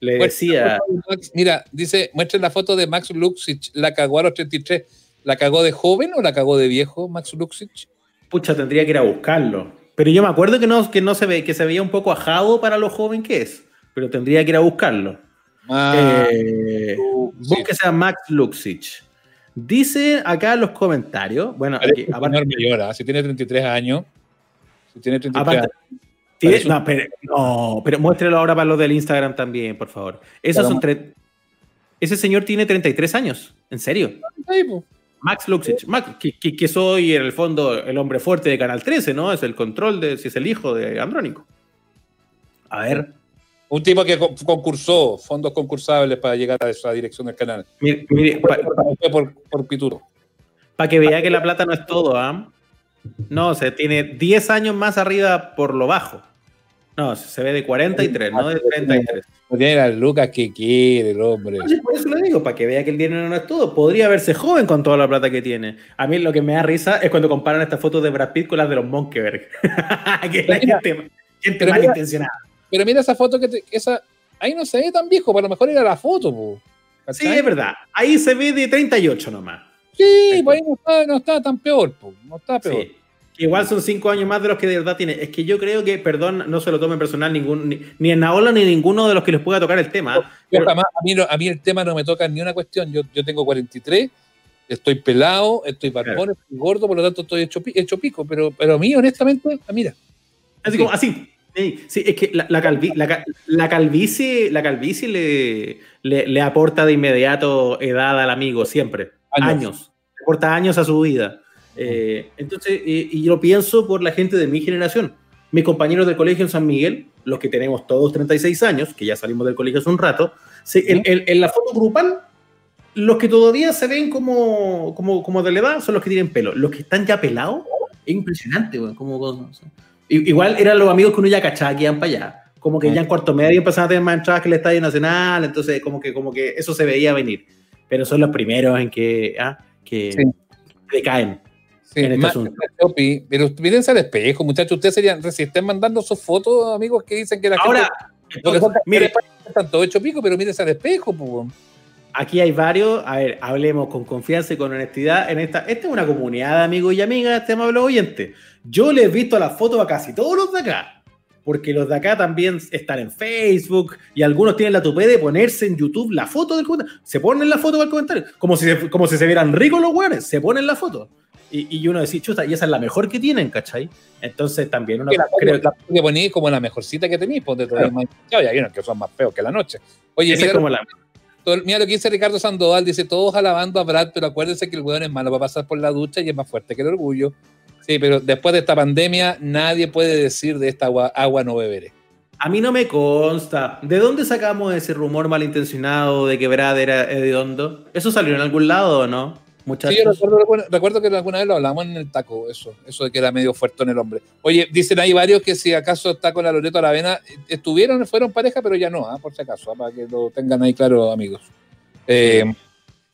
Le decía. Max- mira, dice, muestren la foto de Max Luxich, la cagó a los 33. ¿La cagó de joven o la cagó de viejo, Max Luxich? Pucha, tendría que ir a buscarlo. Pero yo me acuerdo que no, que no se ve, que se veía un poco ajado para lo joven que es. Pero tendría que ir a buscarlo. Ah, Eh, búsquese a Max Luxich. Dice acá en los comentarios. Bueno, aquí, aparte, señor mayor, ¿ah? si tiene 33 años. Si tiene 33 aparte- años. tiene- no, pero, no, pero muéstrelo ahora para los del Instagram también, por favor. Esos son tre- Ese señor tiene 33 años. ¿En serio? Max Luxich, Max, que, que- que soy en el fondo el hombre fuerte de Canal 13, ¿no? Es el control de si es el hijo de Andrónico. A ver, Un tipo que con- concursó fondos concursables para llegar a esa dirección del canal. mire, para por, por Pituro. que vea que la plata no es todo, ¿ah? No, se tiene 10 años más arriba por lo bajo. No, se ve de 43, no de 33. No tiene las lucas que quiere el hombre. Por eso le digo, para que vea que el dinero no es todo. Podría verse joven con toda la plata que tiene. A mí lo que me da risa es cuando comparan estas fotos de Brad Pitt con las de los Monkeberg. que es la Mira, gente, gente malintencionada. Pero mira esa foto que te- esa ahí no se ve tan viejo, pero a lo mejor era la foto, po. Sí, es verdad. Ahí se ve de 38 nomás. Sí, pues ahí no está, no está tan peor, po. No está peor. Sí. Igual son 5 años más de los que de verdad tiene. Es que yo creo que, perdón, no se lo tomen personal ningún, ni, ni en Naola ni ninguno de los que les pueda tocar el tema. Yo Pero- jamás- a, mí no- a mí el tema no me toca ni una cuestión. Yo, yo tengo 43, estoy pelado, estoy barbón, estoy gordo, por lo tanto estoy hecho, hecho pico. Pero, pero a mí, honestamente, ah, mira. Así como, así. Sí, es que la, la, calvi- la la calvicie, la calvicie le, le, le aporta de inmediato edad al amigo, siempre. Años. Años. Le aporta años a su vida. Eh, entonces, eh, y yo pienso por la gente de mi generación. Mis compañeros del colegio en San Miguel, los que tenemos todos 36 años, que ya salimos del colegio hace un rato, se- en, en- en la foto grupal, los que todavía se ven como, como, como de la edad son los que tienen pelo. Los que están ya pelados, es impresionante, güey. Como, Igual eran los amigos que uno ya cachaba que iban para allá. Como que ya en cuarto medio empezaban a tener más entradas que el Estadio Nacional, entonces como que, como que eso se veía venir. Pero son los primeros en que, ah, que Sí. decaen. Sí, En este pero mírense al espejo, muchachos. Ustedes serían, si estén mandando sus fotos, amigos, que dicen que la Ahora, gente. Lo que pasa es que mire, están todos hecho pico, pero mírense al espejo, pues. aquí hay varios. A ver, hablemos con confianza y con honestidad. En esta, esta es una comunidad de amigos y amigas, este amable oyente. Yo les he visto las fotos a casi todos los de acá. Porque los de acá también están en Facebook y algunos tienen la tupé de ponerse en YouTube la foto del comentario. Se ponen la foto del comentario. Como si, se- como si se vieran ricos los güeyes. Se ponen la foto. Y, y uno decía, chuta, y esa es la mejor que tienen, ¿cachai? Entonces también uno Que la, creo la que ponéis como la mejorcita que tenéis, pues de todo Claro. más y hay unos que son más feos que la noche. Oye, mira, es como la. todo- mira lo que dice Ricardo Sandoval, dice todos alabando a Brad, pero acuérdense que el weón es malo para pasar por la ducha y es más fuerte que el orgullo. Sí, pero después de esta pandemia, nadie puede decir de esta agua, agua no beberé. A mí no me consta. ¿De dónde sacamos ese rumor malintencionado de que Brad era hediondo? ¿Eso salió en algún lado o no? Muchachos. Sí, yo recuerdo, recuerdo- recuerdo que alguna vez lo hablamos en el taco, eso, eso de que era medio fuerte en el hombre. Oye, dicen ahí varios que si acaso está con la Loreto Aravena, eh, estuvieron, fueron pareja, pero ya no, ah, por si acaso, ah, para que lo tengan ahí claro, amigos. Eh,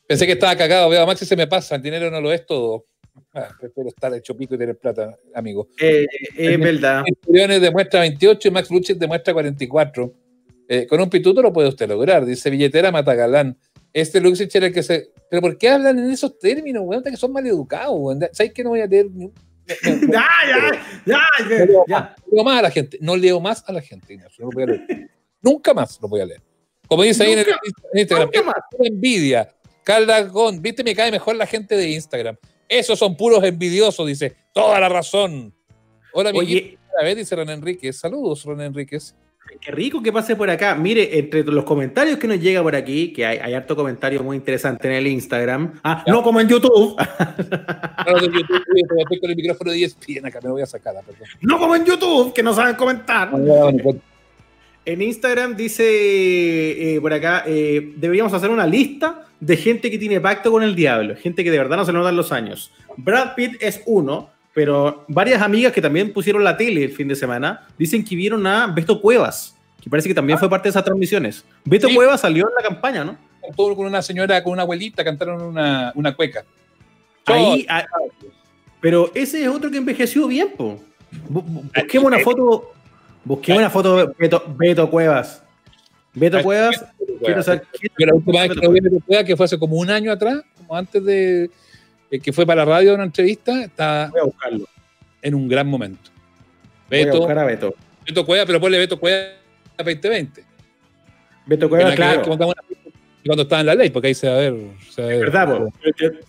pensé que estaba cagado, veo a Maxi se me pasa, el dinero no lo es todo. Ah, prefiero estar hecho pico y tener plata, amigo. Eh, es verdad. Centuriones demuestra 28 y Max Luchis demuestra 44. Eh, con un pituto lo puede usted lograr, dice billetera Matagalán. Este Luxich era el que se. ¿Pero por qué hablan en esos términos, weón? Que son maleducados, weón. ¿Sabes que no voy a leer ni un- no, no, no, Ya, ya, ya, no leo ya. más, no leo más a la gente. No leo más a la gente, Ignacio. No lo voy a leer. Nunca más lo voy a leer. Como dice ahí en, el, en Instagram, es pura envidia. Carla Gon, viste, me cae mejor la gente de Instagram. Esos son puros envidiosos, dice. Toda la razón. Hola, mi Oye, a ver, dice Ron Enríquez. Saludos, Ron Enríquez. Qué rico que pase por acá. Mire, entre los comentarios que nos llega por aquí, que hay, hay harto comentario muy interesante en el Instagram. Ah, Ya. no como en YouTube. Claro, estoy con el micrófono de ESPN acá, me lo voy a sacar, ah, perdón. no como en YouTube, que no saben comentar. En Instagram dice eh, por acá, eh, deberíamos hacer una lista de gente que tiene pacto con el diablo, gente que de verdad no se le notan los años. Brad Pitt es uno, pero varias amigas que también pusieron la tele el fin de semana dicen que vieron a Beto Cuevas, que parece que también fue parte de esas transmisiones. Beto Sí. Cuevas salió en la campaña, ¿no? Cantó con una señora, con una abuelita, cantaron una, una cueca. Ahí, ah, pero ese es otro que envejeció bien, po. Bu- bu- Busquemos una foto. Busquemos una foto de Beto, Beto Cuevas. Beto Cuevas, quiero saber la última vez que lo vi Beto Cueva, que fue hace como un año atrás, como antes de eh, que fue para la radio una entrevista, está Voy a buscarlo. en un gran momento. Voy a Beto, buscar a Beto. Beto Cueva, pero ponle Beto Cueva 2020. Beto ver claro. cuando estaba en la ley, porque ahí se va a ver. se va a ver. ¿Verdad, po?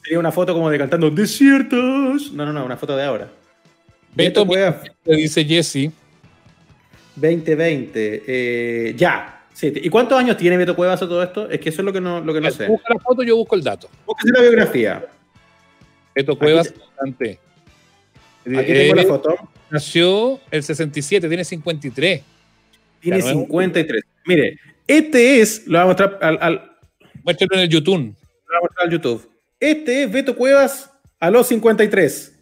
Sería una foto como de cantando desiertos. No, no, no, una foto de ahora. Beto Beto Cuevas, Le dice Jesse, 2020. eh, ya. Sí. ¿Y cuántos años tiene Beto Cuevas a todo esto? Es que eso es lo que no, lo que no sé. busca la foto, yo busco el dato. Búsquese la biografía. Beto Cuevas, te- cantante. Aquí tengo la Él foto. Nació el 67, tiene 53. Tiene Claro, ¿eh? 53. Mire, este es, lo voy a mostrar al, al- Muéstralo en el YouTube. lo voy a mostrar al YouTube. Este es Beto Cuevas a los 53.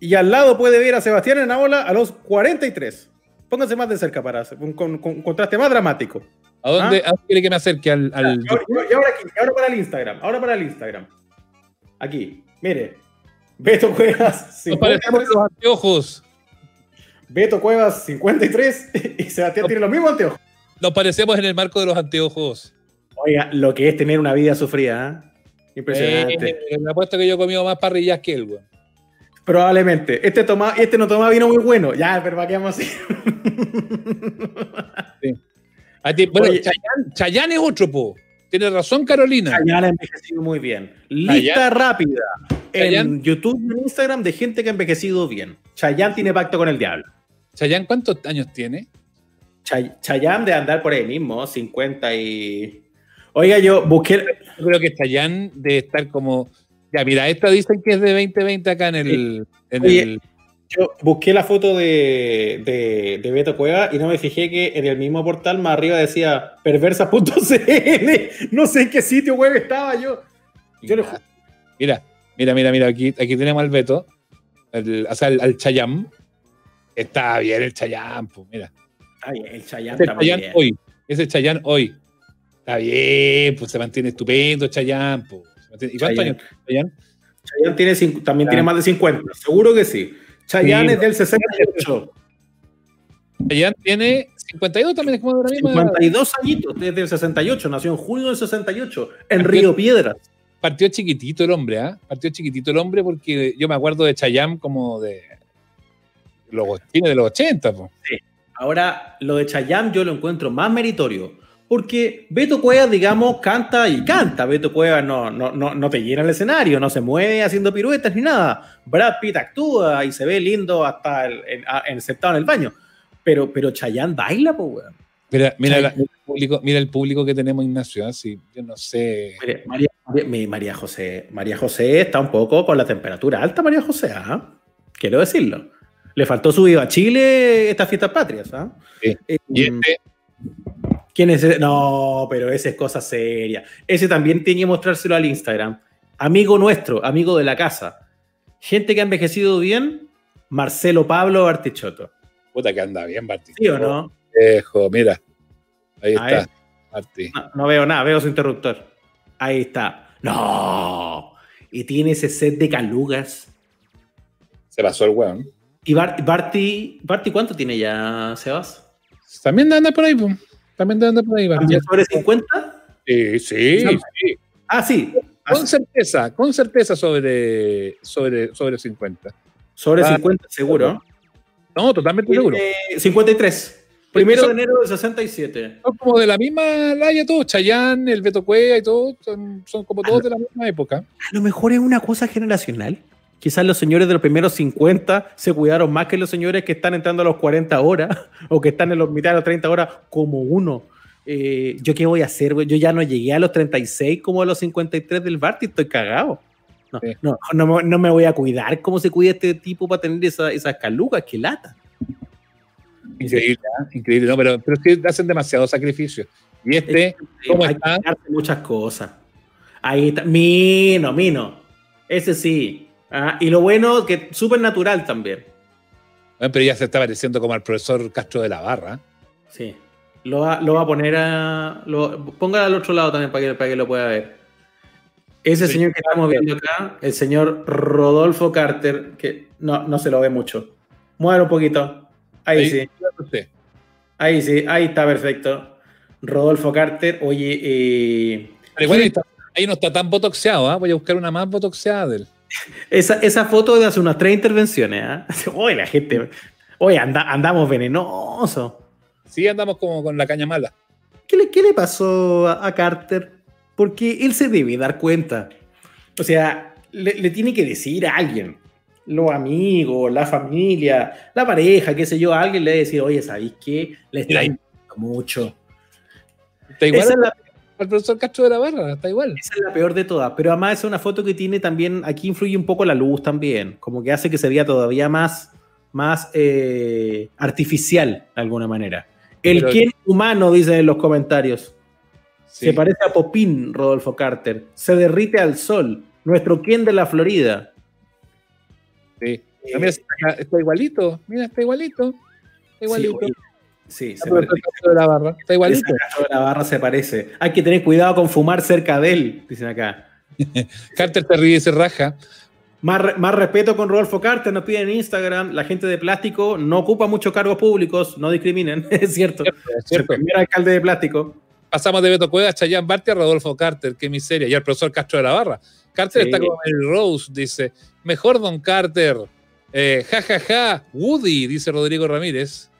Y al lado puede ver a Sebastián Enaola a los 43. Pónganse más de cerca para hacer un, con- con- un contraste más dramático. ¿A dónde, Ah. a dónde quiere que me acerque? Al, al- Y ahora, y ahora aquí, y ahora para el Instagram. Ahora para el Instagram. Aquí, mire. Beto Cuevas Nos parecemos 53. los anteojos. Beto Cuevas 53 y Sebastián tiene los mismos anteojos. Nos parecemos en el marco de los anteojos. Oiga, lo que es tener una vida sufrida, ¿eh? Impresionante. Eh, me apuesto que yo he comido más parrillas que él, güey. Probablemente. Este, toma, este no toma vino muy bueno. Ya, pero ¿para qué vamos así? A ti- bueno, Oye. Chayanne es otro, po. Tiene razón, Carolina. Chayanne ha envejecido muy bien. Lista rápida en Chayanne. YouTube y en Instagram de gente que ha envejecido bien. Chayanne tiene pacto con el diablo. Chayanne, ¿cuántos años tiene? Chay- Chayanne de andar por ahí mismo, 50 y... Oiga, yo busqué... Yo creo que Chayanne debe estar como. Ya, mira, esta dicen que es de 2020 acá en el. En Oye. el Yo busqué la foto de, de, de Beto Cueva y no me fijé que en el mismo portal más arriba decía perversa.cl. No sé en qué sitio web estaba yo. Yo le ju- Mira, mira, mira, mira, aquí, aquí tenemos al Beto, el- o sea, al, al Chayanne. Está bien el Chayanne, pues, mira. Ay, el Chayanne Ese está Chayanne bien. hoy, ese Chayanne hoy. Está bien, pues se mantiene estupendo Chayanne, pues. ¿Y cuántos años tiene también tiene más de 50, seguro que sí. Chayanne Sí. es del 68. Chayanne tiene 52 también, es como de la misma edad. 52 añitos, desde el 68, nació en junio del 68, en Río Piedras. Partió chiquitito el hombre, ¿ah? Partió chiquitito el hombre porque yo me acuerdo de Chayanne como de los, tiene de los 80, pues. Ahora, lo de Chayanne yo lo encuentro más meritorio, porque Beto Cuevas, digamos, canta y canta. Beto Cuevas no, no, no, no te llena el escenario, no se mueve haciendo piruetas ni nada. Brad Pitt actúa y se ve lindo hasta el, en, a- en- sentado en el baño. Pero, pero Chayanne baila, pues, weón. Mira, mira, la- mira el público, mira el público que tenemos, Ignacio, ¿ah? Sí, yo no sé. Mire, María, María José, María José está un poco con la temperatura alta, María José, ¿ah? Quiero decirlo. Le faltó su viva Chile estas fiestas patrias, ¿ah? Sí. Eh, Y este, ¿Quién es ese? No, pero ese es cosa seria. Ese también tiene que mostrárselo al Instagram. Amigo nuestro, amigo de la casa. Gente que ha envejecido bien, Marcelo Pablo Bartichotto. puta que anda bien, Martín. ¿Sí o no? Viejo, mira. Ahí A está. No, no veo nada, veo su interruptor. Ahí está. No. Y tiene ese set de calugas. Se pasó el weón. ¿Y Bar- Barty, Barty cuánto tiene ya, Sebas? También anda por ahí, pues. También anda por ahí, Martín. ¿También sobre 50? Sí, sí, No. sí. Ah, sí. Ah, Con certeza, con certeza sobre, sobre, sobre 50. Sobre Ah. 50, seguro. No, totalmente seguro. Eh, 53. Primero de Son- enero del 67. Son como de la misma laya todos, Chayanne, el Beto Cueva y todo, son, son como todos de la misma época. A lo mejor es una cosa generacional. Quizás los señores de los primeros 50 se cuidaron más que los señores que están entrando a los 40 horas o que están en los mitad de los 30 horas como uno. Eh, ¿Yo qué voy a hacer? Yo ya no llegué a los 36 como a los 53 del Barty, estoy cagado. No, Sí. no, no, me- no me voy a cuidar cómo se cuida este tipo para tener esa- esas calugas, que lata. Increíble, ¿ah? increíble, no, pero, pero es que hacen demasiado sacrificio. Y este, ¿Cómo Hay está? que muchas cosas. Ahí está. Mino, Mino. Ese sí. Ah, y lo bueno, que súper natural también. Bueno, pero ya se está pareciendo como al profesor Castro de la Barra. Sí. Lo va, lo va a poner a. Lo, ponga al otro lado también para que, para que lo pueda ver. Ese Sí. señor que estamos viendo acá, el señor Rodolfo Carter, que no, no se lo ve mucho. Muévelo un poquito. Ahí, sí. Ahí sí, ahí está perfecto. Rodolfo Carter, oye, eh, Pero igual ahí, está- ahí no está tan botoxeado, ¿ah? Voy a buscar una más botoxeada de él. Esa, esa foto de hace unas tres intervenciones, ¿ah? Oye, la gente. Oye, anda- andamos venenosos. Sí, andamos como con la caña mala. ¿Qué le, qué le pasó a, a Carter? Porque él se debe dar cuenta. O sea, le, le tiene que decir a alguien, los amigos, la familia, la pareja, qué sé yo, a alguien le debe decir, oye, ¿sabéis qué? Le está mucho. Igual Esa es, la, al profesor Castro de la Barra, está igual. esa es la peor de todas. Pero además es una foto que tiene también, aquí influye un poco la luz también, como que hace que se vea todavía más, más eh, artificial de alguna manera. El Pero- quién humano, dice en los comentarios. Sí. Se parece a Popín, Rodolfo Carter. Se derrite al sol. Nuestro Ken de la Florida. Sí. Mira, está, está igualito. Mira, está igualito. Está igualito. Sí, sí, Está se parece. de la Barra. Está igualito. De la barra se parece. Hay que tener cuidado con fumar cerca de él, dicen acá. Carter te ríe y se raja. Más, más respeto con Rodolfo Carter, nos piden en Instagram. La gente de plástico no ocupa muchos cargos públicos, no discriminen, es cierto. Es Es el cierto. primer alcalde de plástico. Pasamos de Beto Cuevas, Chayán Barty a Rodolfo Carter. Qué miseria. Y al profesor Castro de la Barra. Carter Sí. está como el Rose, dice. Mejor Don Carter. Eh, ja, ja, ja. Woody, dice Rodrigo Ramírez.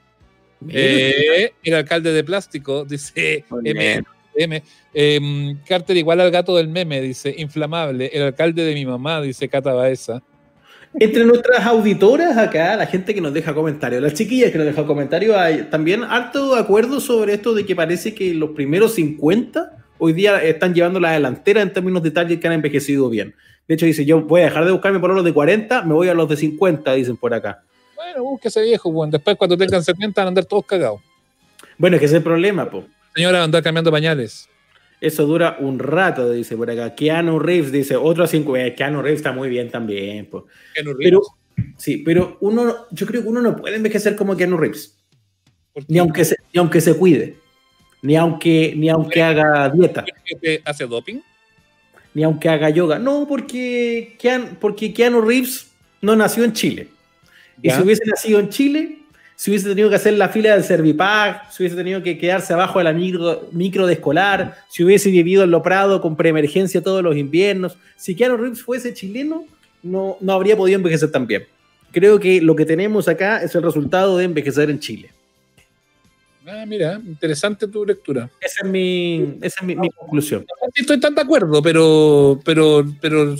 Eh, el alcalde de plástico, dice M. M. Eh, Carter igual al gato del meme, dice inflamable. El alcalde de mi mamá, dice Cata Baeza. Entre nuestras auditoras acá, la gente que nos deja comentarios, las chiquillas que nos dejan comentarios, hay también harto acuerdo sobre esto de que parece que los primeros 50 hoy día están llevando la delantera en términos de target que han envejecido bien. De hecho, dice, yo voy a dejar de buscarme por los de 40, me voy a los de 50, dicen por acá. Bueno, búsquese viejo, bueno. Después, cuando tengan 70, van a andar todos cagados. Bueno, es que ese es el problema, po. Señora, andar cambiando pañales. Eso dura un rato, dice por acá. Keanu Reeves dice, otro 50. Keanu Reeves está muy bien también, po. Keanu Reeves. Pero, sí, pero uno, yo creo que uno no puede envejecer como Keanu Reeves. Ni aunque se, ni aunque se cuide. Ni aunque, ni aunque haga dieta. ¿Este ¿Hace doping? Ni aunque haga yoga. No, porque Keanu, porque Keanu Reeves no nació en Chile. Y si hubiese nacido en Chile, si hubiese tenido que hacer la fila del Servipack, si hubiese tenido que quedarse abajo de la micro, micro de escolar, si hubiese vivido en Lo Prado con preemergencia todos los inviernos, si Keanu Reeves fuese chileno, no, no habría podido envejecer tan bien. Creo que lo que tenemos acá es el resultado de envejecer en Chile. Ah, mira, interesante tu lectura. Esa es mi, esa es mi, mi conclusión. No estoy tan de acuerdo, pero, pero, pero,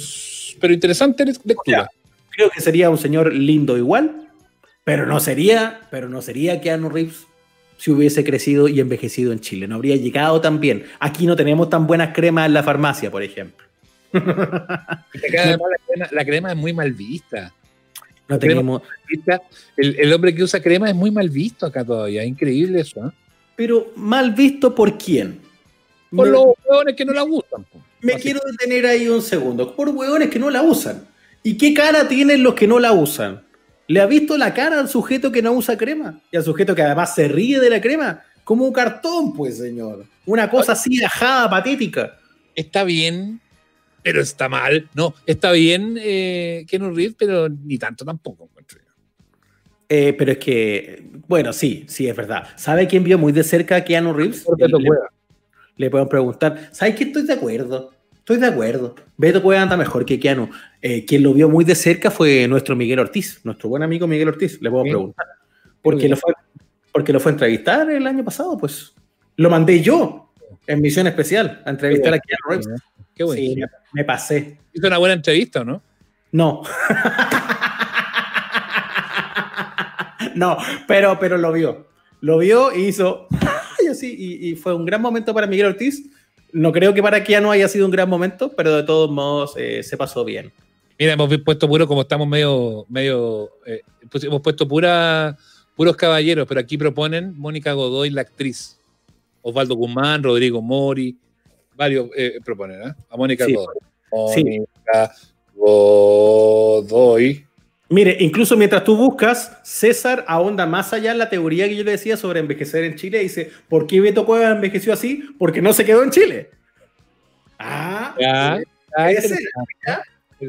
pero interesante lectura. Creo que sería un señor lindo igual, pero no sería, pero no sería Keanu Reeves si hubiese crecido y envejecido en Chile. No habría llegado tan bien. Aquí no tenemos tan buenas cremas en la farmacia, por ejemplo. Acá además la, crema, la crema es muy mal vista. No tenemos. Vista- El, el hombre que usa crema es muy mal visto acá todavía. Increíble eso. ¿eh? Pero mal visto por quién. Por los hueones que no la gustan. po. me Así. quiero detener ahí un segundo. Por hueones que no la usan. ¿Y qué cara tienen los que no la usan? ¿Le ha visto la cara al sujeto que no usa crema? Y al sujeto que además se ríe de la crema. Como un cartón, pues, señor. Una cosa así ajada, patética. Está bien, pero está mal. No, está bien eh, Keanu Reeves, pero ni tanto tampoco. encuentro yo. Eh, pero es que, bueno, sí, sí, es verdad. ¿Sabe quién vio muy de cerca a Keanu Reeves? Por Beto le, Cueva. le pueden preguntar. ¿Sabes que estoy de acuerdo? Estoy de acuerdo. Beto Cueva anda mejor que Keanu. Eh, quien lo vio muy de cerca fue nuestro Miguel Ortiz, nuestro buen amigo Miguel Ortiz. Le puedo Sí. preguntar. Porque lo, fue, porque lo fue a entrevistar el año pasado, pues. Lo mandé yo en misión especial a entrevistar a Keanu Reeves. Qué bueno. Sí, me, pasé. Hizo una buena entrevista, ¿o ¿no? No. no, pero, pero lo vio. Lo vio y hizo. "Ay", así, y, y fue un gran momento para Miguel Ortiz. No creo que para Keanu haya sido un gran momento, pero de todos modos eh, se pasó bien. Mira, hemos puesto puro, como estamos medio, medio, eh, pues hemos puesto pura, puros caballeros, pero aquí proponen Mónica Godoy, la actriz. Osvaldo Guzmán, Rodrigo Mori, varios eh, proponen, ¿eh? A Mónica Sí. Godoy. Mónica Lo doy. Mire, incluso mientras tú buscas, César ahonda más allá en la teoría que yo le decía sobre envejecer en Chile. Dice, ¿por qué Beto Cuevas envejeció así? Porque no se quedó en Chile. Ah, Ya, ser, ¿ya?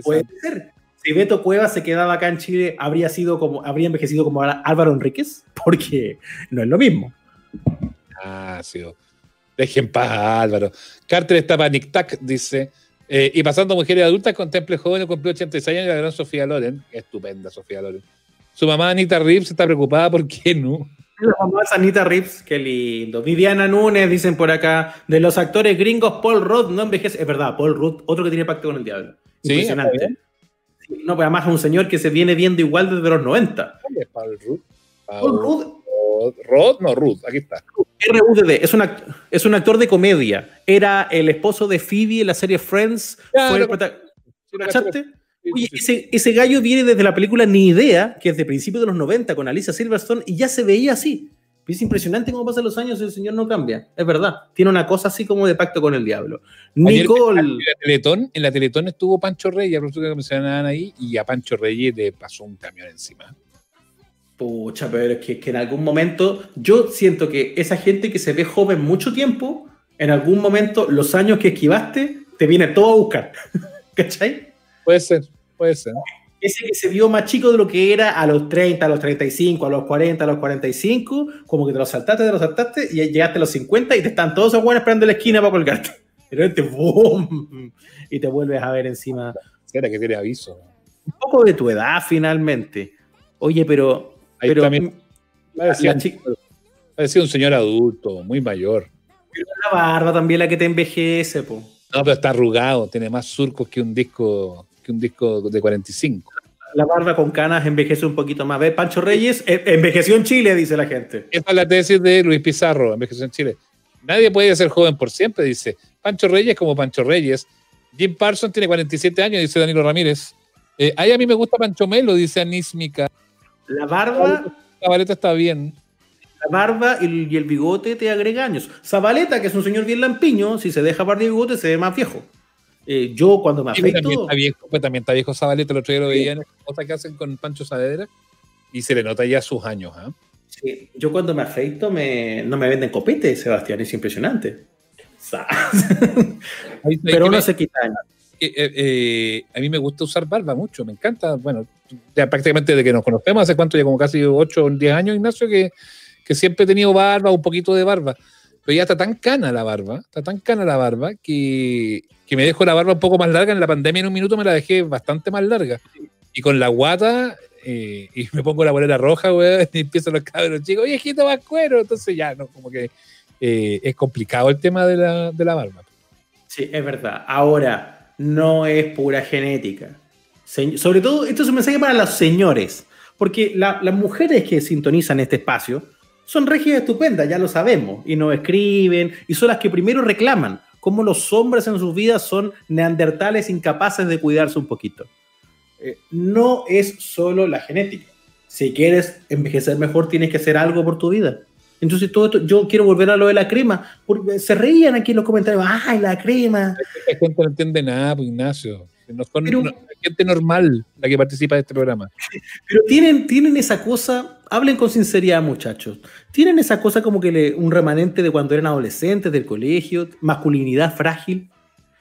Puede ser. Si Beto Cuevas se quedaba acá en Chile, habría sido como, habría envejecido como Álvaro Enríquez, porque no es lo mismo. Ah, sí. Dejen paz a Álvaro. Carter está para Nick Tac, dice. Eh, y pasando a mujeres adultas, contemple joven, cumplió 86 años, la gran Sofía Loren. Estupenda Sofía Loren. Su mamá Anita Reeves está preocupada por qué no. La mamá es Anita Rips, qué lindo. Viviana Núñez, dicen por acá, de los actores gringos, Paul Rudd no envejece. Es verdad, Paul Rudd, otro que tiene pacto con el diablo. Sí, Impresionante. Sí, No, pero además es un señor que se viene viendo igual desde los 90. ¿Dónde es Paul Rudd? Paul. Rod, no, Rudd, aquí está. RUDD, es un, es un actor de comedia. Era el esposo de Phoebe en la serie Friends. Ya, fue ¿Cachaste? Sí, Oye, sí. ese, ese gallo viene desde la película Ni Idea, que es de principios de los 90 con Alicia Silverstone, y ya se veía así. Es impresionante cómo pasan los años y el señor no cambia. Es verdad. Tiene una cosa así como de pacto con el diablo. Ayer Nicole. En la, Teletón, en la Teletón estuvo Pancho Reyes, a que mencionaban ahí, y a Pancho Reyes le pasó un camión encima. Pucha, pero es que, que en algún momento yo siento que esa gente que se ve joven mucho tiempo, en algún momento los años que esquivaste te viene todo a buscar. ¿Cachai? Puede ser, puede ser. Ese que se vio más chico de lo que era a los 30, a los 35, a los 40, a los 45, como que te lo saltaste, te lo saltaste y llegaste a los 50 y te están todos esos buenos esperando en la esquina para colgarte. Pero este ¡boom! Y te vuelves a ver encima Será que tiene aviso. un poco de tu edad finalmente. Oye, pero. Ahí pero también. Parecía, parecía un señor adulto, muy mayor. la barba también la que te envejece, po. No, pero está arrugado, tiene más surcos que un disco, que un disco de 45. La barba con canas envejece un poquito más. ¿Ves? Pancho Reyes eh, envejeció en Chile, dice la gente. Esta es la tesis de Luis Pizarro, envejeció en Chile. Nadie puede ser joven por siempre, dice. Pancho Reyes como Pancho Reyes. Jim Parsons tiene 47 años, dice Danilo Ramírez. Eh, ay, a mí me gusta Pancho Melo, dice Anísmica. La barba, La baleta está bien. la barba y, y el bigote te agrega años. Zabaleta, que es un señor bien lampiño, si se deja barba y bigote, se ve más viejo. Eh, yo cuando me Sí, pues, afeito. también está viejo, pues también está viejo Zabaleta, el otro día lo veía en cosas que hacen con Pancho Saavedra y se le nota ya sus años. ¿ah? sí, yo cuando me afeito me, no me venden copete, Sebastián, es impresionante. Pero uno me- se quita eh, eh, eh, a mí me gusta usar barba mucho, me encanta. Bueno, ya prácticamente desde que nos conocemos, hace cuánto, ya como casi 8 o 10 años, Ignacio, que, que siempre he tenido barba, un poquito de barba. Pero ya está tan cana la barba, está tan cana la barba, que, que me dejo la barba un poco más larga. En la pandemia en un minuto me la dejé bastante más larga. Y con la guata, eh, y me pongo la bolera roja, weón, y empiezan los cabros chicos, oye, más cuero. Entonces ya, no, como que eh, es complicado el tema de la, de la barba. Sí, es verdad. Ahora, no es pura genética. Sobre todo, esto es un mensaje para los señores, porque la- las mujeres que sintonizan este espacio son regias estupendas, ya lo sabemos, y nos escriben, y son las que primero reclaman cómo los hombres en sus vidas son neandertales incapaces de cuidarse un poquito. Eh, no es solo la genética. Si quieres envejecer mejor, tienes que hacer algo por tu vida. Entonces, todo esto, yo quiero volver a lo de la crema. porque se reían aquí en los comentarios. ¡Ay, la crema! La gente no entiende nada, pues, Ignacio. No son Pero- no- gente normal la que participa de este programa. Pero tienen, tienen esa cosa, hablen con sinceridad, muchachos. Tienen esa cosa como que le- un remanente de cuando eran adolescentes, del colegio, masculinidad frágil.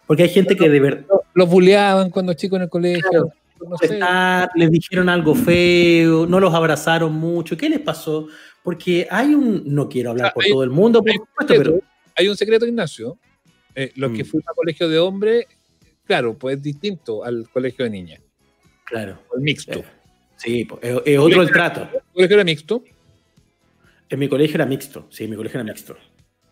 Porque hay gente que de verdad Los buleaban cuando chicos en el colegio. Claro. no sé. estar, les dijeron algo feo, no los abrazaron mucho. ¿Qué les pasó? Porque hay un. No quiero hablar Ah, por hay- todo el mundo, por hay un supuesto, secreto, pero. Hay un secreto, Ignacio. Eh, los que Mm. fueron a colegio de hombres, claro, pues es distinto al colegio de niñas. Claro. El mixto. Eh, Sí, es, es otro el trato. ¿El colegio era mixto? En mi colegio era mixto. Sí, mi colegio era mixto.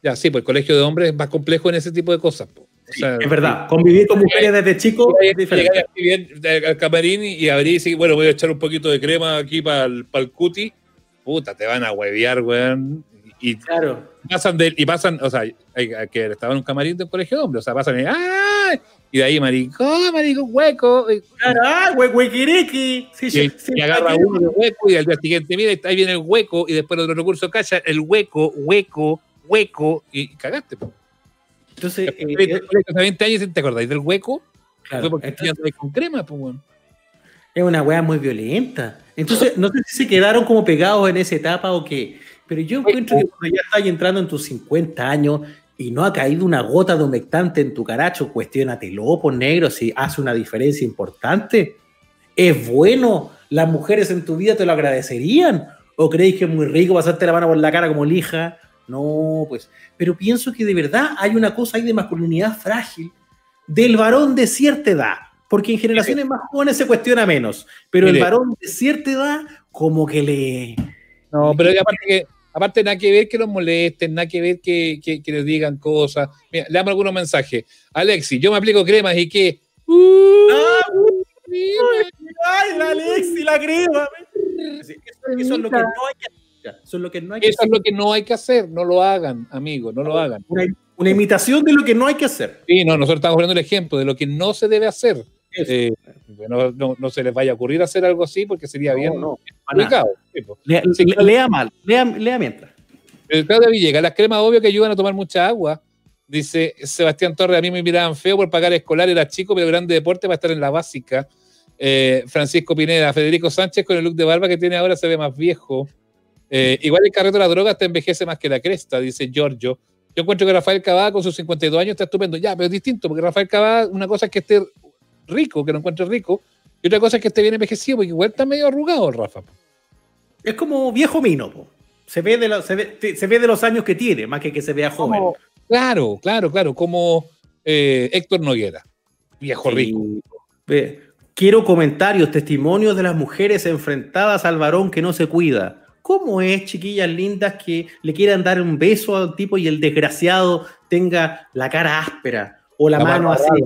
Ya, sí, pues el colegio de hombres es más complejo en ese tipo de cosas. po. O Sí, sea, es verdad. Convivir con mujeres desde chico es diferente. bien al camarín y abrís y bueno, voy a echar un poquito de crema aquí para el, cuti. Puta, te van a huevear, weón. Y Claro. pasan de, y pasan, o sea, hay, que estaba en un camarín de un colegio de hombres, o sea, pasan y, ¡ay! Y de ahí maricón, maricón, hueco, y, Claro, ¡ah, huequiriqui! Sí, y, sí, sí, y agarra aquí- uno de hueco y al día siguiente, mira, ahí viene el hueco, y después el otro recurso calla, el hueco, hueco, hueco, y cagaste. po. Entonces, Después de eh, colegio hace 20 años, ¿te acordáis del hueco? Claro, Fue porque entonces- ya con crema, pues, weón. Es una weá muy violenta. Entonces, no sé si se quedaron como pegados en esa etapa o qué. Pero yo encuentro que cuando ya estás entrando en tus 50 años y no ha caído una gota de humectante en tu caracho, cuestionatelo, por negro, si hace una diferencia importante. ¿Es bueno? ¿Las mujeres en tu vida te lo agradecerían? ¿O creéis que es muy rico pasarte la mano por la cara como lija? No, pues. Pero pienso que de verdad hay una cosa ahí de masculinidad frágil del varón de cierta edad. Porque en generaciones más jóvenes se cuestiona menos. Pero el varón de cierta edad, como que le. No, pero que aparte que aparte nada que ver que los molesten, nada que ver que, que- que les digan cosas. Mira, le damos algunos mensajes. Alexi, yo me aplico cremas y que. Uh, ¡Ay, la Alexi, la crema! Eso, eso es lo que no hay que hacer. Eso es lo que no hay que Eso es lo que no hay que hacer. No lo hagan, amigos, no lo hagan. Una, una imitación de lo que no hay que hacer. Sí, no, nosotros estamos poniendo el ejemplo de lo que no se debe hacer. Eh, no, no- no se les vaya a ocurrir hacer algo así porque sería bien No, complicado. Sí, Sí, le- claro. lea mal, lea, lea mientras. El Claudia Villegas, las cremas obvio que ayudan a tomar mucha agua. Dice Sebastián Torres, a mí me miraban feo por pagar escolar, era chico, pero grande deporte para estar en la básica. Eh, Francisco Pineda, Federico Sánchez con el look de barba que tiene ahora se ve más viejo. Eh, igual el carreto de la droga te envejece más que la cresta, dice Giorgio. Yo encuentro que Rafael Cavada con sus 52 años está estupendo. Ya, pero es distinto, porque Rafael Cavada, una cosa es que esté rico, que lo encuentre rico, y otra cosa es que esté bien envejecido, porque igual está medio arrugado el Rafa. Es como viejo mino, po. Se ve, de lo- se, ve, se ve de los años que tiene, más que que se vea joven. Como- Claro, claro, claro, como eh, Héctor Noguera, viejo rico. Ve, Quiero comentarios, testimonios de las mujeres enfrentadas al varón que no se cuida. ¿Cómo es, chiquillas lindas, que le quieran dar un beso al tipo y el desgraciado tenga la cara áspera o la, La mano mano así.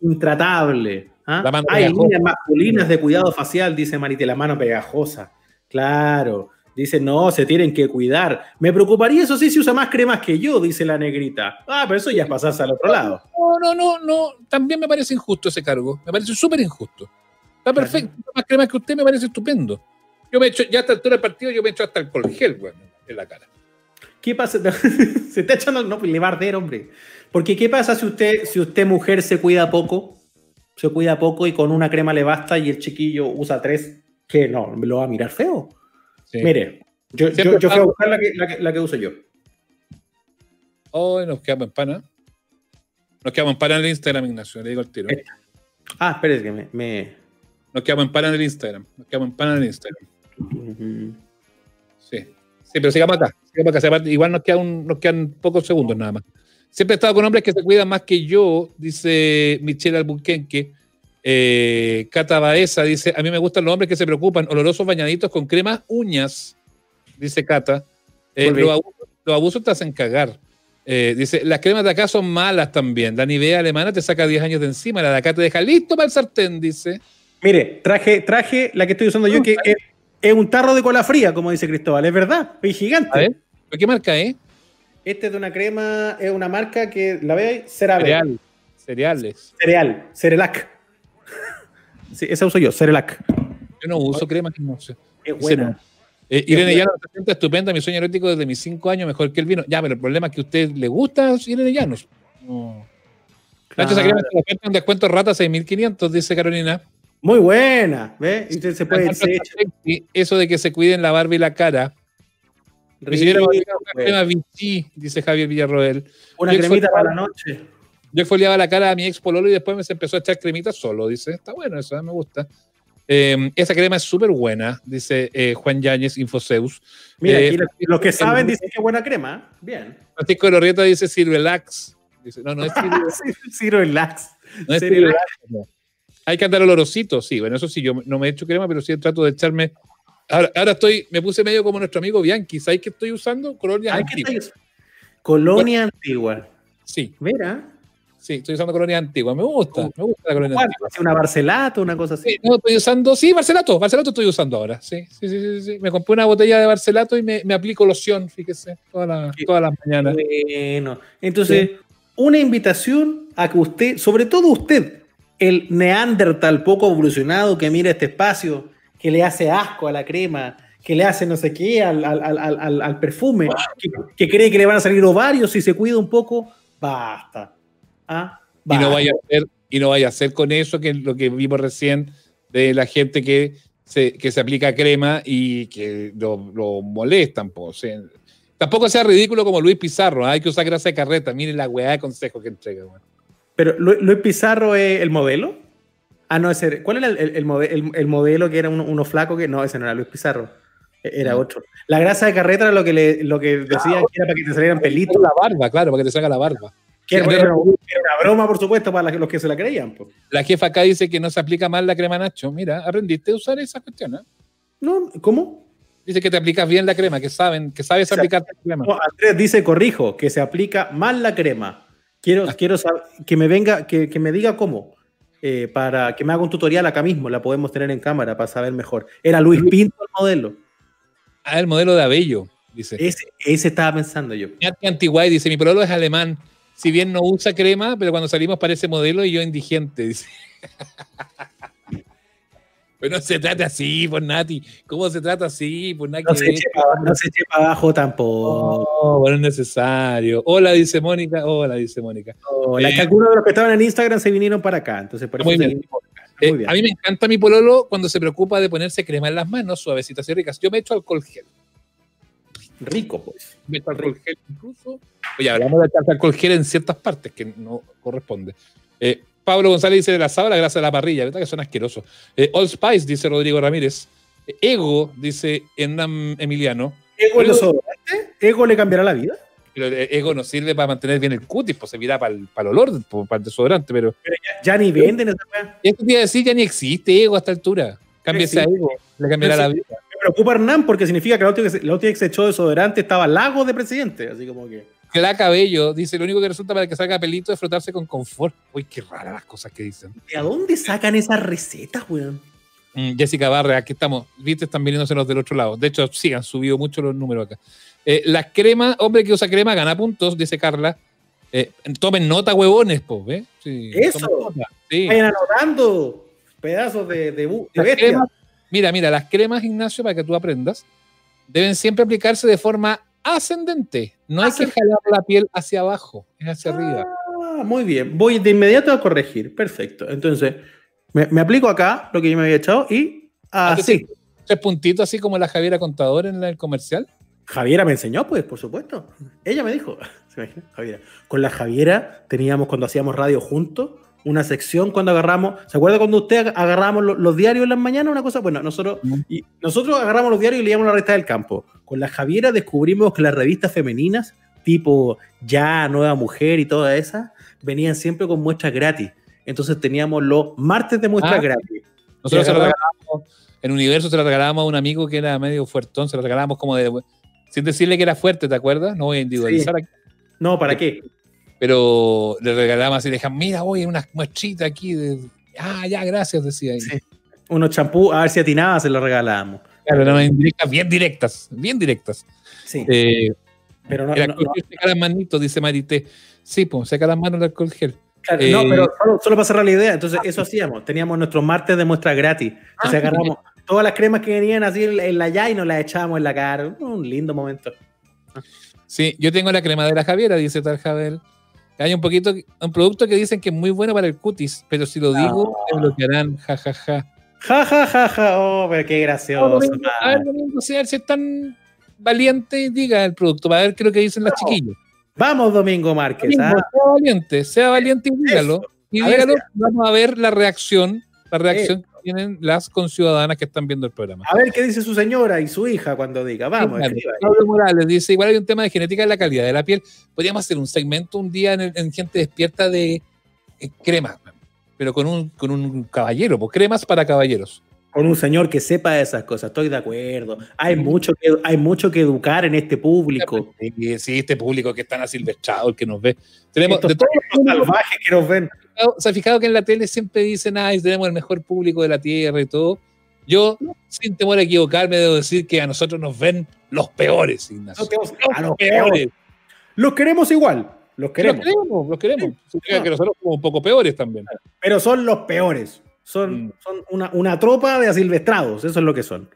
Intratable? ¿ah? Hay líneas masculinas de cuidado facial, dice Marite, la mano pegajosa. Claro. Dice, no, se tienen que cuidar. Me preocuparía, eso sí, si usa más cremas que yo, dice la negrita. Ah, pero eso ya es pasarse al otro lado. No, no, no, no, también me parece injusto ese cargo, me parece súper injusto. Está perfecto, más cremas que usted me parece estupendo. Yo me he hecho, ya a esta altura del partido, yo me he hecho hasta el colgel, bueno, en la cara. ¿Qué pasa? se está echando, no, pues le va a arder, hombre. Porque ¿qué pasa si usted, si usted mujer se cuida poco? Se cuida poco y con una crema le basta y el chiquillo usa tres, que no, me lo va a mirar feo. Sí. Mire, yo, yo, Siempre yo fui a buscar la que, la que, la que uso yo. Hoy nos quedamos en pana. Nos quedamos en pana en el Instagram, Ignacio, le digo al tiro. Ah, espérese que me... me- Nos quedamos en pana en el Instagram. Nos quedamos en pana en el Instagram. Sí. Sí, pero sigamos acá. Sigamos acá. Igual nos, queda un- nos quedan pocos segundos nada más. Siempre he estado con hombres que se cuidan más que yo, dice Michelle Albuquerque. Eh, Cata Baeza dice: A mí me gustan los hombres que se preocupan, olorosos bañaditos con cremas, uñas, dice Cata. Eh, los, abusos, los abusos te hacen cagar. Eh, dice: Las cremas de acá son malas también. La Nivea alemana te saca 10 años de encima, la de acá te deja listo para el sartén, dice. Mire, traje, traje la que estoy usando yo, que es, es un tarro de cola fría, como dice Cristóbal. Es verdad, es gigante. A ver, ¿pero ¿qué marca es? Este es de una crema, es una marca que, ¿la ve ahí? CeraVe. Cereal. Cereales. Cereal, Cerelac. Sí, esa uso yo, Cerelac. Yo no uso crema, no sé. Es buena. Eh, Irene Llanos se siente estupenda, mi sueño erótico desde mis cinco años, mejor que el vino. Ya, pero el problema es que a usted le gusta Irene Llanos. No. Nacho, esa crema se la oferta un descuento rata 6.500, dice Carolina. Muy buena, ¿ves? Usted se puede se echa. Y eso de que se cuiden la barba y la cara. Aplicaba una pues. crema Vichy, dice Javier Villarroel. Una Yo cremita para la noche. Yo exfoliaba la cara a mi ex pololo y después me se empezó a echar cremita solo, dice. Está bueno eso, me gusta. Eh, esa crema es súper buena, dice eh, Juan Yáñez, Infoseus. Mira, Eh, aquí los, los que saben dicen que buena crema. Bien. Francisco de Lorrieta dice Cirelax. Dice, no, no es. No Cirelax, no. Hay que andar olorosito, sí. Bueno, eso sí, yo no me he hecho crema, pero sí trato de echarme. Ahora, ahora estoy, me puse medio como nuestro amigo Bianchi. ¿Sabes qué estoy usando? Colonia Ay, ¿qué antigua. Colonia antigua. Sí, Mira. sí, estoy usando colonia antigua. Me gusta, me gusta la colonia ¿Cuál? antigua. ¿Una Barcelato, una cosa así? Sí, no, estoy usando, sí, Barcelato, Barcelato estoy usando ahora. Sí, sí, sí, sí, sí. Me compré una botella de Barcelato y me, me aplico loción, fíjese, todas las Sí. todas las mañanas. Bueno, entonces, una invitación a que usted, sobre todo usted, el neandertal poco evolucionado que mira este espacio, que le hace asco a la crema, que le hace no sé qué al, al- al- al- perfume, que, que cree que le van a salir ovarios si se cuida un poco, basta. ¿Ah? Y no vaya a ser, Y no vaya a ser con eso que lo que vimos recién de la gente que se, que se aplica crema y que lo, lo molestan. po. O sea, tampoco sea ridículo como Luis Pizarro, ¿ah? hay que usar grasa de carreta. Miren la weá de consejo que entrega. Pero Lu- Luis Pizarro es el modelo. Ah, no, ese. ¿Cuál era el, el- el mode- el- el modelo que era uno, uno flaco? que No, ese no era Luis Pizarro. E- Era No. otro. La grasa de carreta era lo que, le, lo que decían que era para que te salieran pelitos. La barba, claro, para que te salga la barba. Que era, era una, broma, por supuesto, para los que se la creían. La jefa acá dice que no se aplica mal la crema Nacho. Mira, aprendiste a usar esa cuestión, ¿eh? No, ¿Cómo? Dice que te aplicas bien la crema, que saben, que sabes aplicar la crema. No, Andrés dice, corrijo, que se aplica mal la crema. Quiero, quiero saber, que me venga, que, que me diga cómo. eh, para que me haga un tutorial acá mismo, la podemos tener en cámara para saber mejor. Era Luis Pinto el modelo. Ah, el modelo de Abello, dice. Ese, ese estaba pensando yo. Antiguay dice, mi pololo es alemán. Si bien no usa crema, pero cuando salimos parece modelo y yo indigente, dice. Pero no se trata así, pues Nati. ¿Cómo se trata así? Pues nada No se, eche para, no se eche para abajo tampoco. No, bueno, es necesario. Hola, dice Mónica. Hola, dice Mónica. No, la que algunos de los que estaban en Instagram se vinieron para acá. Entonces, por eso Muy bien. Eh, Muy bien. a mí me encanta mi pololo cuando se preocupa de ponerse crema en las manos, suavecitas y ricas. Yo me echo alcohol gel. Rico, pues. Me echo alcohol gel incluso. Oye, hablamos de alcohol gel en ciertas partes que no corresponde. Eh, Pablo González dice el asado, la grasa de la parrilla, ¿verdad que son asquerosos? Eh, Old Spice, dice Rodrigo Ramírez. Eh, Ego, dice Hernán Emiliano. ¿Ego el desodorante? ¿Ego le cambiará la vida? Pero el Ego no sirve para mantener bien el cutis, pues se mira para el, para el olor, para el desodorante, pero Ya ni venden esa weá. esto te iba a decir, ya ni existe Ego a esta altura. Cámbiese a. Ego, le cambiará la vida. Me preocupa Hernán porque significa que la última, la última que se echó desodorante estaba lago de presidente. Así como que. Cla Cabello dice, lo único que resulta para que salga pelito es frotarse con confort. Uy, qué raras las cosas que dicen. ¿De dónde sacan esas recetas, weón? Mm, Jessica Barre, aquí estamos. Viste, están viniéndose los del otro lado. De hecho, sí, han subido mucho los números acá. Eh, las cremas, hombre que usa crema gana puntos, dice Carla. Eh, tomen nota, huevones, ¿ves? Sí, Eso. Sí. Vayan anotando pedazos de, de, bestia. mira, mira, las cremas, Ignacio, para que tú aprendas, deben siempre aplicarse de forma ascendente. No hay que jalar la piel hacia abajo, es hacia arriba. Ah, muy bien. Voy de inmediato a corregir. Perfecto. Entonces, me, me aplico acá lo que yo me había echado y así. Tres puntitos, así como la Javiera Contador en el comercial. Javiera me enseñó, pues, por supuesto. Ella me dijo. ¿Se imagina? Javiera. Con la Javiera teníamos, cuando hacíamos radio juntos, una sección cuando agarramos. ¿Se acuerda cuando usted ag- agarramos lo- los, diarios en las mañanas? Una cosa, bueno, nosotros, y nosotros agarramos los diarios y leíamos la revista del campo. Con la Javiera descubrimos que las revistas femeninas, tipo Ya, Nueva Mujer y todas esas, venían siempre con muestras gratis. Entonces teníamos los martes de muestras Ah. gratis. Nosotros se lo regalábamos, en Universo se lo regalábamos a un amigo que era medio fuertón, se lo regalábamos como de. Sin decirle que era fuerte, ¿te acuerdas? No voy a individualizar aquí. No, ¿para qué? Pero le regalábamos así, le dejamos, mira, voy una muestrita aquí. De... Ah, ya, gracias, decía. ahí. Sí. Unos champú, a ver si atinaba, se los regalábamos. Claro, eran unas indirectas, bien directas, bien directas. Sí. Eh, pero no, el no- alcohol seca las manitos, dice Marité. Sí, pues, seca las manos el alcohol gel. Claro, Eh, no, pero solo, solo para cerrar la idea, entonces eso hacíamos, teníamos nuestros martes de muestra gratis, entonces Ah, agarramos todas las cremas que venían así en, la ya y nos las echábamos en la cara, un lindo momento. Sí, yo tengo la crema de la Javiera, dice tal. Hay un poquito, un producto que dicen que es muy bueno para el cutis, pero si lo digo, me bloquearán, jajaja. Ja, ja, ja, ja, oh, pero qué gracioso. a ver, Domingo, si a ver si es tan valiente diga el producto, para ver qué es lo que dicen las No, chiquillas. Vamos, Domingo Márquez. Domingo, ¿ah? sea valiente, sea valiente y dígalo. Eso. Y A dígalo, vamos a ver la reacción, la reacción que tienen las conciudadanas que están viendo el programa. A ver qué dice su señora y su hija cuando diga. Vamos, ahí. Pablo Morales dice, igual hay un tema de genética de la calidad de la piel. Podríamos hacer un segmento un día en, el- en gente despierta de eh, cremas, pero con un, con un caballero, pues cremas para caballeros. Con un señor que sepa de esas cosas, estoy de acuerdo. Hay mucho que, hay mucho que educar en este público. Sí, sí, este público que es tan asilvestrado, el que nos ve. Tenemos Estos de todos los salvajes que nos ven. Se ha fijado que en la tele siempre dicen, ay, tenemos el mejor público de la tierra y todo. Yo, sin temor a equivocarme, debo decir que a nosotros nos ven los peores, Ignacio. No tenemos- a los los peores. Los queremos igual, los queremos. Los queremos, los queremos. Que nosotros somos un poco peores también. pero son los peores. Son, Mm. son una, una tropa de asilvestrados, eso es lo que son.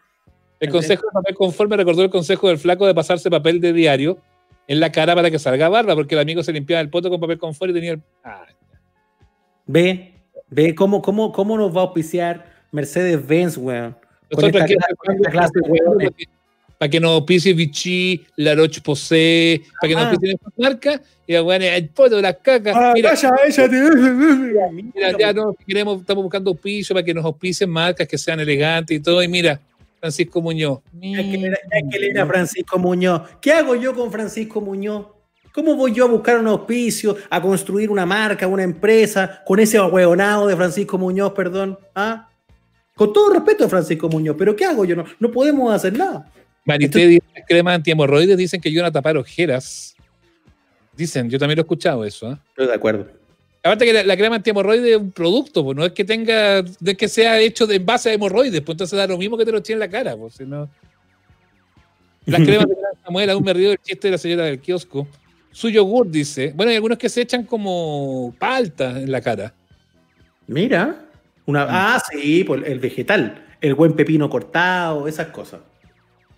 El consejo de papel conforme recordó el consejo del flaco de pasarse papel de diario en la cara para que salga barba, porque el amigo se limpiaba el poto con papel conforme y tenía el. Ah, Ve, Ve cómo, cómo, cómo nos va a auspiciar Mercedes-Benz, weón. Con Nosotros esta aquí- clase- con esta clase de weones. para que nos auspicie Vichy, La Roche Posay, para que nos auspicien estas marcas, y la weá, el poto, las cacas. Ah, mira, calla, ella te- mira, ya no queremos, estamos buscando auspicio para que nos auspicien marcas que sean elegantes y todo. Y mira, Francisco Muñoz. Ya que le era- ya que le era Francisco Muñoz. ¿Qué hago yo con Francisco Muñoz? ¿Cómo voy yo a buscar un auspicio, a construir una marca, una empresa, con ese ahueonado de Francisco Muñoz, perdón? ¿Ah? Con todo respeto a Francisco Muñoz, pero ¿qué hago yo? No, no podemos hacer nada. Marité dice que cremas antihemorroides dicen que ayudan a tapar ojeras. Dicen, yo también lo he escuchado eso. ¿ah? Estoy de acuerdo. Aparte que la, la crema antihemorroide es un producto, pues no es que tenga, no es que sea hecho de en base a hemorroides, pues entonces da lo mismo que te lo echen en la cara, pues si no. Las cremas de Samuel, aún me río del chiste de la señora del kiosco. Su yogur dice, bueno, hay algunos que se echan como palta en la cara. Mira. Una, ah, sí, el vegetal. El buen pepino cortado, esas cosas.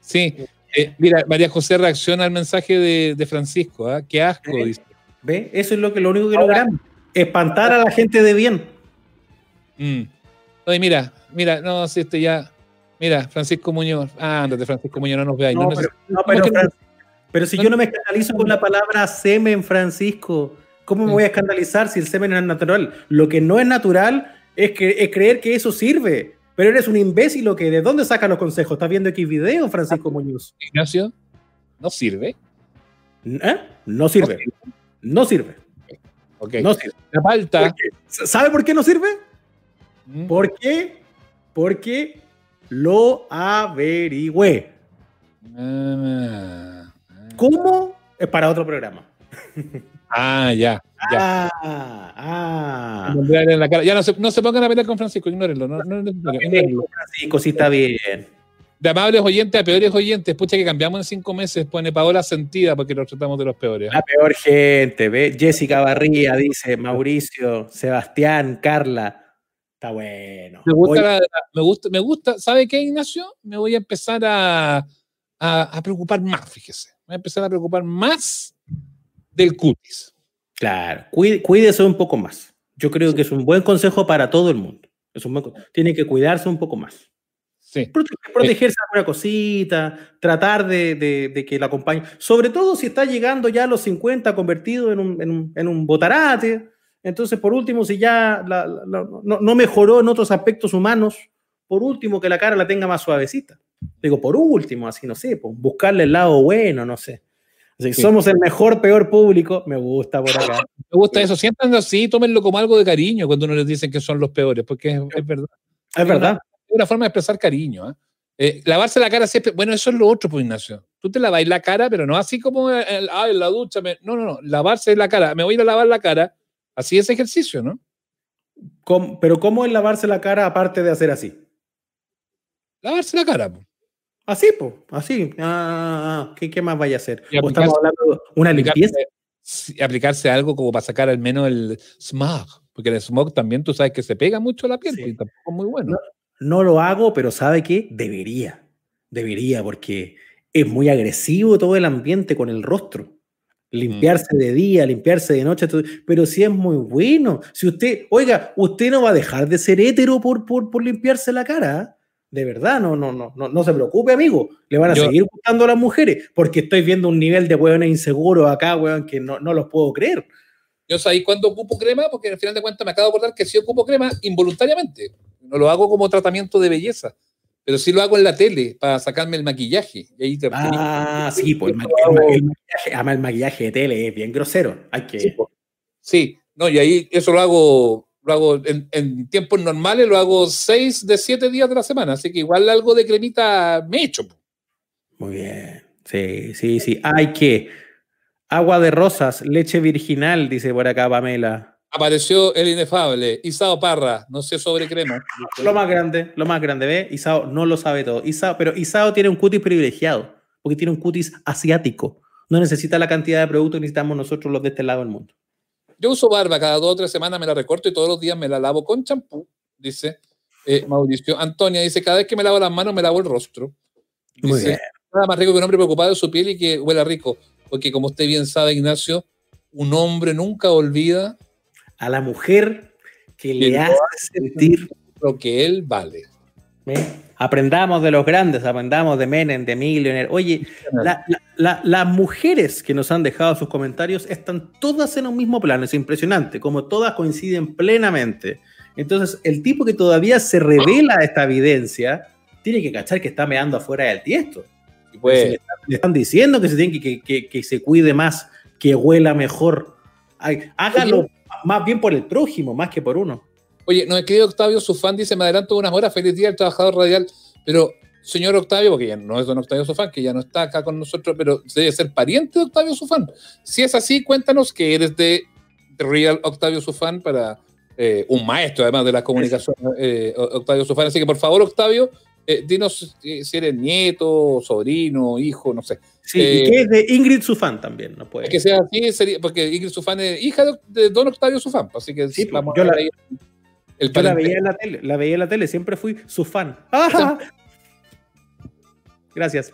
Sí. Eh, mira, María José reacciona al mensaje de, de Francisco, ¿ah? Qué asco, Sí. dice. ¿Ve? Eso es lo, que, lo único que Ahora- logramos. Espantar a la gente de bien. Mm. Oye, mira, mira, no, si este ya. Mira, Francisco Muñoz. Ah, ándate, Francisco Muñoz, no nos veáis. No, No, pero, neces- no, pero, que no? Fran- pero si yo no me escandalizo con la palabra semen, Francisco, ¿cómo me voy a escandalizar si el semen es natural? Lo que no es natural es, que, es creer que eso sirve. Pero eres un imbécil o que ¿de dónde sacas los consejos? ¿Estás viendo X video, Francisco Muñoz? Ignacio, no sirve. ¿Eh? No sirve. No sirve. Ok. No sirve. La palta. ¿Por qué? ¿Sabe por qué no sirve? Mm. ¿Por qué? Porque lo averigüé. Ah, ¿Cómo? Es para otro programa. Ah, ya. ya. Ah, ah. Nombrar en la cara. Ya no se, no se pongan a pelear con Francisco, ignórenlo. No, no, no, no, ignórenlo. Francisco, sí está bien. De amables oyentes a peores oyentes, pucha que cambiamos en cinco meses, pone Paola sentida porque los tratamos de los peores. ¿eh? La peor gente, ¿ve? Jessica Barría dice, Mauricio, Sebastián, Carla. Está bueno. Me gusta, la- me gusta, me gusta, ¿sabe qué, Ignacio? Me voy a empezar a, a, a preocupar más, fíjese. Voy a empezar a preocupar más del cutis. Claro, cuí- cuídese un poco más. Yo creo que es un buen consejo para todo el mundo. Es un buen Tiene que cuidarse un poco más. Sí. Prote- protegerse de alguna cosita, tratar de, de- de que la acompañe. Sobre todo si está llegando ya a los 50, convertido en un, en un, en un botarate. Entonces, por último, si ya la- la- la- no, no mejoró en otros aspectos humanos, por último, que la cara la tenga más suavecita. Digo, por último, así, no sé, pues, buscarle el lado bueno, no sé. Así, Sí. Somos el mejor, peor público. Me gusta por acá. Me gusta eso. Siéntanlo así, tómenlo como algo de cariño cuando uno les dicen que son los peores, porque es, es verdad. Es verdad. Es una forma de expresar cariño. ¿ah? Eh, lavarse la cara siempre, bueno, eso es lo otro, pues Ignacio. Tú te lavas la cara, pero no así como el, ah, en la ducha. me- no, no, no. Lavarse la cara. Me voy a ir a lavar la cara. Así es ejercicio, ¿no? ¿Cómo- pero ¿cómo es lavarse la cara aparte de hacer así? Lavarse la cara. po. Así, pues, así. Ah, ah, ¿qué, qué más vaya a hacer? Y ¿O estamos aplicarse- hablando de una limpieza? Aplicarse, algo como para sacar al menos el smog. Porque el smog también tú sabes que se pega mucho a la piel Sí. pues, y tampoco es muy bueno. No lo hago, pero ¿sabe qué? Debería. Debería, porque es muy agresivo todo el ambiente con el rostro. Limpiarse de día, limpiarse de noche, todo- pero sí es muy bueno. Si usted, oiga, usted no va a dejar de ser hétero por, por, por limpiarse la cara. ¿ah? De verdad, no, no, no, no, no se preocupe, amigo. Le van a Yo- seguir gustando a las mujeres, porque estoy viendo un nivel de hueones inseguros acá, hueón, que no, no los puedo creer. Yo sabéis cuándo ocupo crema, porque al final de cuentas me acabo de acordar que sí ocupo crema involuntariamente. No lo hago como tratamiento de belleza, pero sí lo hago en la tele para sacarme el maquillaje. Y ahí te- Ah, sí, pues el, maqui- el ma- el maquillaje, además el maquillaje de tele es bien grosero. Hay que. Sí, po. Sí, no, y ahí eso lo hago, lo hago en, en tiempos normales, lo hago seis de siete días de la semana, así que igual algo de cremita me echo. Muy bien. Sí, sí, sí. Hay que. Agua de rosas, leche virginal, dice por acá Pamela. Apareció el inefable, Isao Parra, no sé sobre crema. Lo más grande, lo más grande, ¿ves? Isao no lo sabe todo. Isao, pero Isao tiene un cutis privilegiado, porque tiene un cutis asiático. No necesita la cantidad de productos que necesitamos nosotros los de este lado del mundo. Yo uso barba, cada dos o tres semanas me la recorto y todos los días me la lavo con champú, dice eh, Mauricio. Antonia dice, cada vez que me lavo las manos me lavo el rostro. Muy Dice, bien. nada más rico que un hombre preocupado de su piel y que huela rico. Porque como usted bien sabe, Ignacio, un hombre nunca olvida A la mujer que le hace sentir lo que él vale. ¿eh? Aprendamos de los grandes, aprendamos de Menem, de Millionaire. Oye, la- la- la- las mujeres que nos han dejado sus comentarios están todas en un mismo plano, es impresionante, como todas coinciden plenamente. Entonces, el tipo que todavía se revela esta evidencia, tiene que cachar que está meando afuera del tiesto. Pues, le, están- le están diciendo que se tiene que, que- que- que se cuide más, que huela mejor. Ay, hágalo más bien por el prójimo, más que por uno. Oye, nos escribe Octavio, su fan dice, me adelanto unas horas, feliz día al trabajador radial, pero señor Octavio, porque ya no es don Octavio Sufán, que ya no está acá con nosotros, pero debe ser pariente de Octavio Sufán. Si es así, cuéntanos que eres de Real Octavio Sufán para eh, un maestro además de la comunicación, eh, Octavio Sufán. Así que por favor, Octavio, eh, dinos si eres nieto, sobrino, hijo, no sé. Sí, y que es de Ingrid Sufán también, no puede. Que sea así, sería, porque Ingrid Sufán es hija de, de don Octavio Sufán, así que Sí, pues, vamos yo a la- ver ahí el Yo la veía en la tele, la veía en la tele, siempre fui su fan. ¡Ah! Gracias.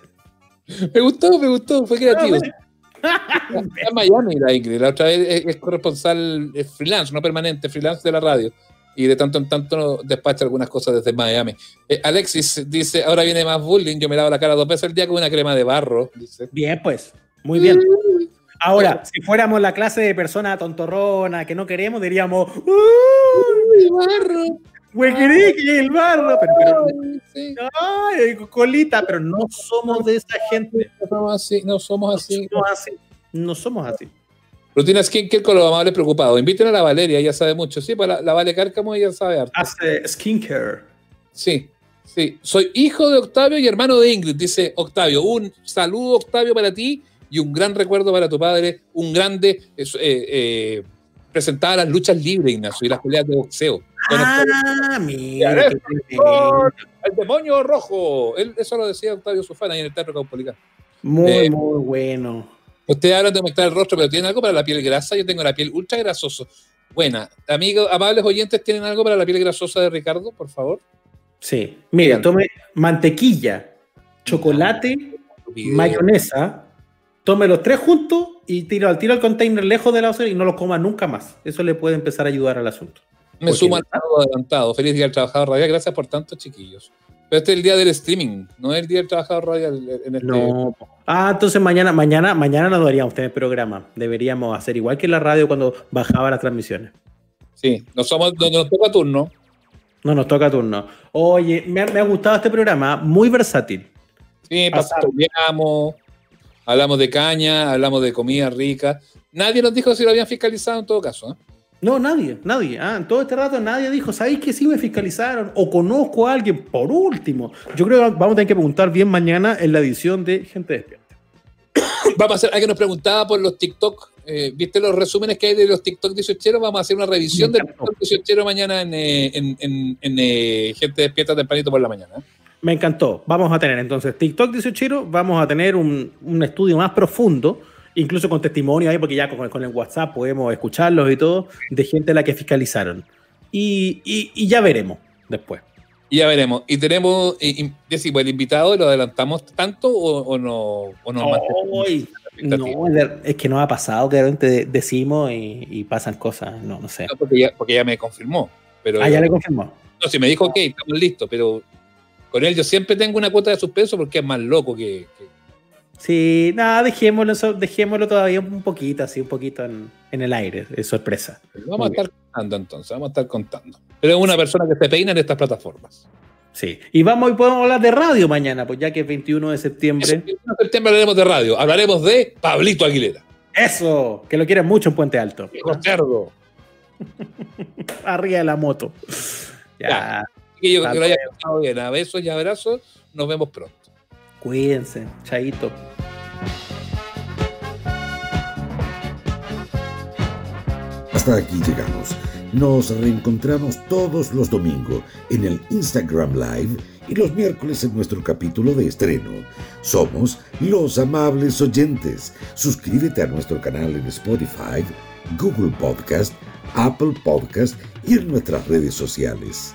Me gustó, me gustó, fue creativo. Está en Miami la Ingrid, la otra vez es, es corresponsal es freelance, no permanente, freelance de la radio. Y de tanto en tanto despacha algunas cosas desde Miami. Eh, Alexis dice, ahora viene más bullying, yo me lavo la cara dos veces al día con una crema de barro. Dice. Bien, pues. Muy bien. Ahora, si fuéramos la clase de persona tontorrona que no queremos, diríamos, ¡Uy, barro! huequerique, el barro! Pero, pero, Sí, ¡ay, colita! Pero no somos de esa gente. no somos así, no somos No así. somos así. No somos así. Rutina Skincare con los amables preocupados. Inviten a la Valeria, ella sabe mucho. Sí, pues la, la Vale Cárcamo ella sabe harto. Hace skincare. Sí, sí. Soy hijo de Octavio y hermano de Ingrid, dice Octavio. Un saludo, Octavio, para ti y un gran recuerdo para tu padre. Un grande. eh, eh, presentaba las luchas libres, Ignacio, y las peleas de boxeo. Octavio, Ah, mira. Ya, qué tremendo. el demonio rojo. Él, eso lo decía Octavio Sufana ahí en el Teatro Caupolicán. Muy, Eh, muy bueno. Ustedes hablan de aumentar el rostro, pero ¿tienen algo para la piel grasa? Yo tengo la piel ultra grasosa. Buena. Amigos, amables oyentes, ¿tienen algo para la piel grasosa de Ricardo, por favor? Sí. Mira, tome mantequilla, chocolate, mayonesa, tome los tres juntos y tiro al tiro al container lejos de la ocena y no lo coma nunca más. Eso le puede empezar a ayudar al asunto. Me sumo al saludo adelantado. Feliz día al trabajador radial. Gracias por tanto, chiquillos. Pero este es el día del streaming, no es el día del trabajador radial en este. No. Ah, entonces mañana, mañana, mañana no deberíamos tener programa. Deberíamos hacer igual que en la radio cuando bajaba las transmisiones. Sí, no somos, no, nos toca turno. No nos toca turno. Oye, me ha, me ha gustado este programa, muy versátil. Sí, pastoreamos, hablamos de caña, hablamos de comida rica. Nadie nos dijo si lo habían fiscalizado en todo caso. ¿eh? No, nadie, nadie. Ah, en todo este rato nadie dijo, ¿sabéis que sí me fiscalizaron? O conozco a alguien, por último. Yo creo que vamos a tener que preguntar bien mañana en la edición de Gente Despierta. Vamos a hacer, alguien nos preguntaba por los TikTok, eh, ¿viste los resúmenes que hay de los TikTok 18? Vamos a hacer una revisión del. TikTok 18 mañana en, eh, en, en- en, eh, Gente Despierta tempranito por la mañana. Me encantó. Vamos a tener entonces TikTok 18, vamos a tener un, un estudio más profundo, incluso con testimonio ahí, porque ya con, con el WhatsApp podemos escucharlos y todo, de gente a la que fiscalizaron. Y, y- y ya veremos después. Ya veremos. Y tenemos, y, Jessy, pues, el invitado, ¿lo adelantamos tanto o, o no? O la expectativa? no, es que nos ha pasado que de- decimos y, y pasan cosas. No, no sé. No, porque, ya, porque ya me confirmó. Pero, Ah, ya le confirmó. No, si me dijo, ok, estamos listos, pero con él yo siempre tengo una cuota de suspenso porque es más loco que... que- Sí, nada, dejémoslo, dejémoslo todavía un poquito, así, un poquito en, en el aire, es sorpresa. Vamos Muy a estar contando entonces, vamos a estar contando. Pero es una persona que se peina en estas plataformas. Sí. Y vamos y podemos hablar de radio mañana, pues ya que es 21 de septiembre. el 21 de septiembre hablaremos de radio, hablaremos de Pablito Aguilera. Eso, que lo quieren mucho en Puente Alto. Hijo cerdo. Arriba de la moto. Ya, Ya. Que yo que lo haya pasado bien. A besos y abrazos. Nos vemos pronto. cuídense, chaito. Hasta aquí llegamos. Nos reencontramos todos los domingos en el Instagram Live y los miércoles en nuestro capítulo de estreno. Somos los amables oyentes. Suscríbete a nuestro canal en Spotify, Google Podcast, Apple Podcast y en nuestras redes sociales.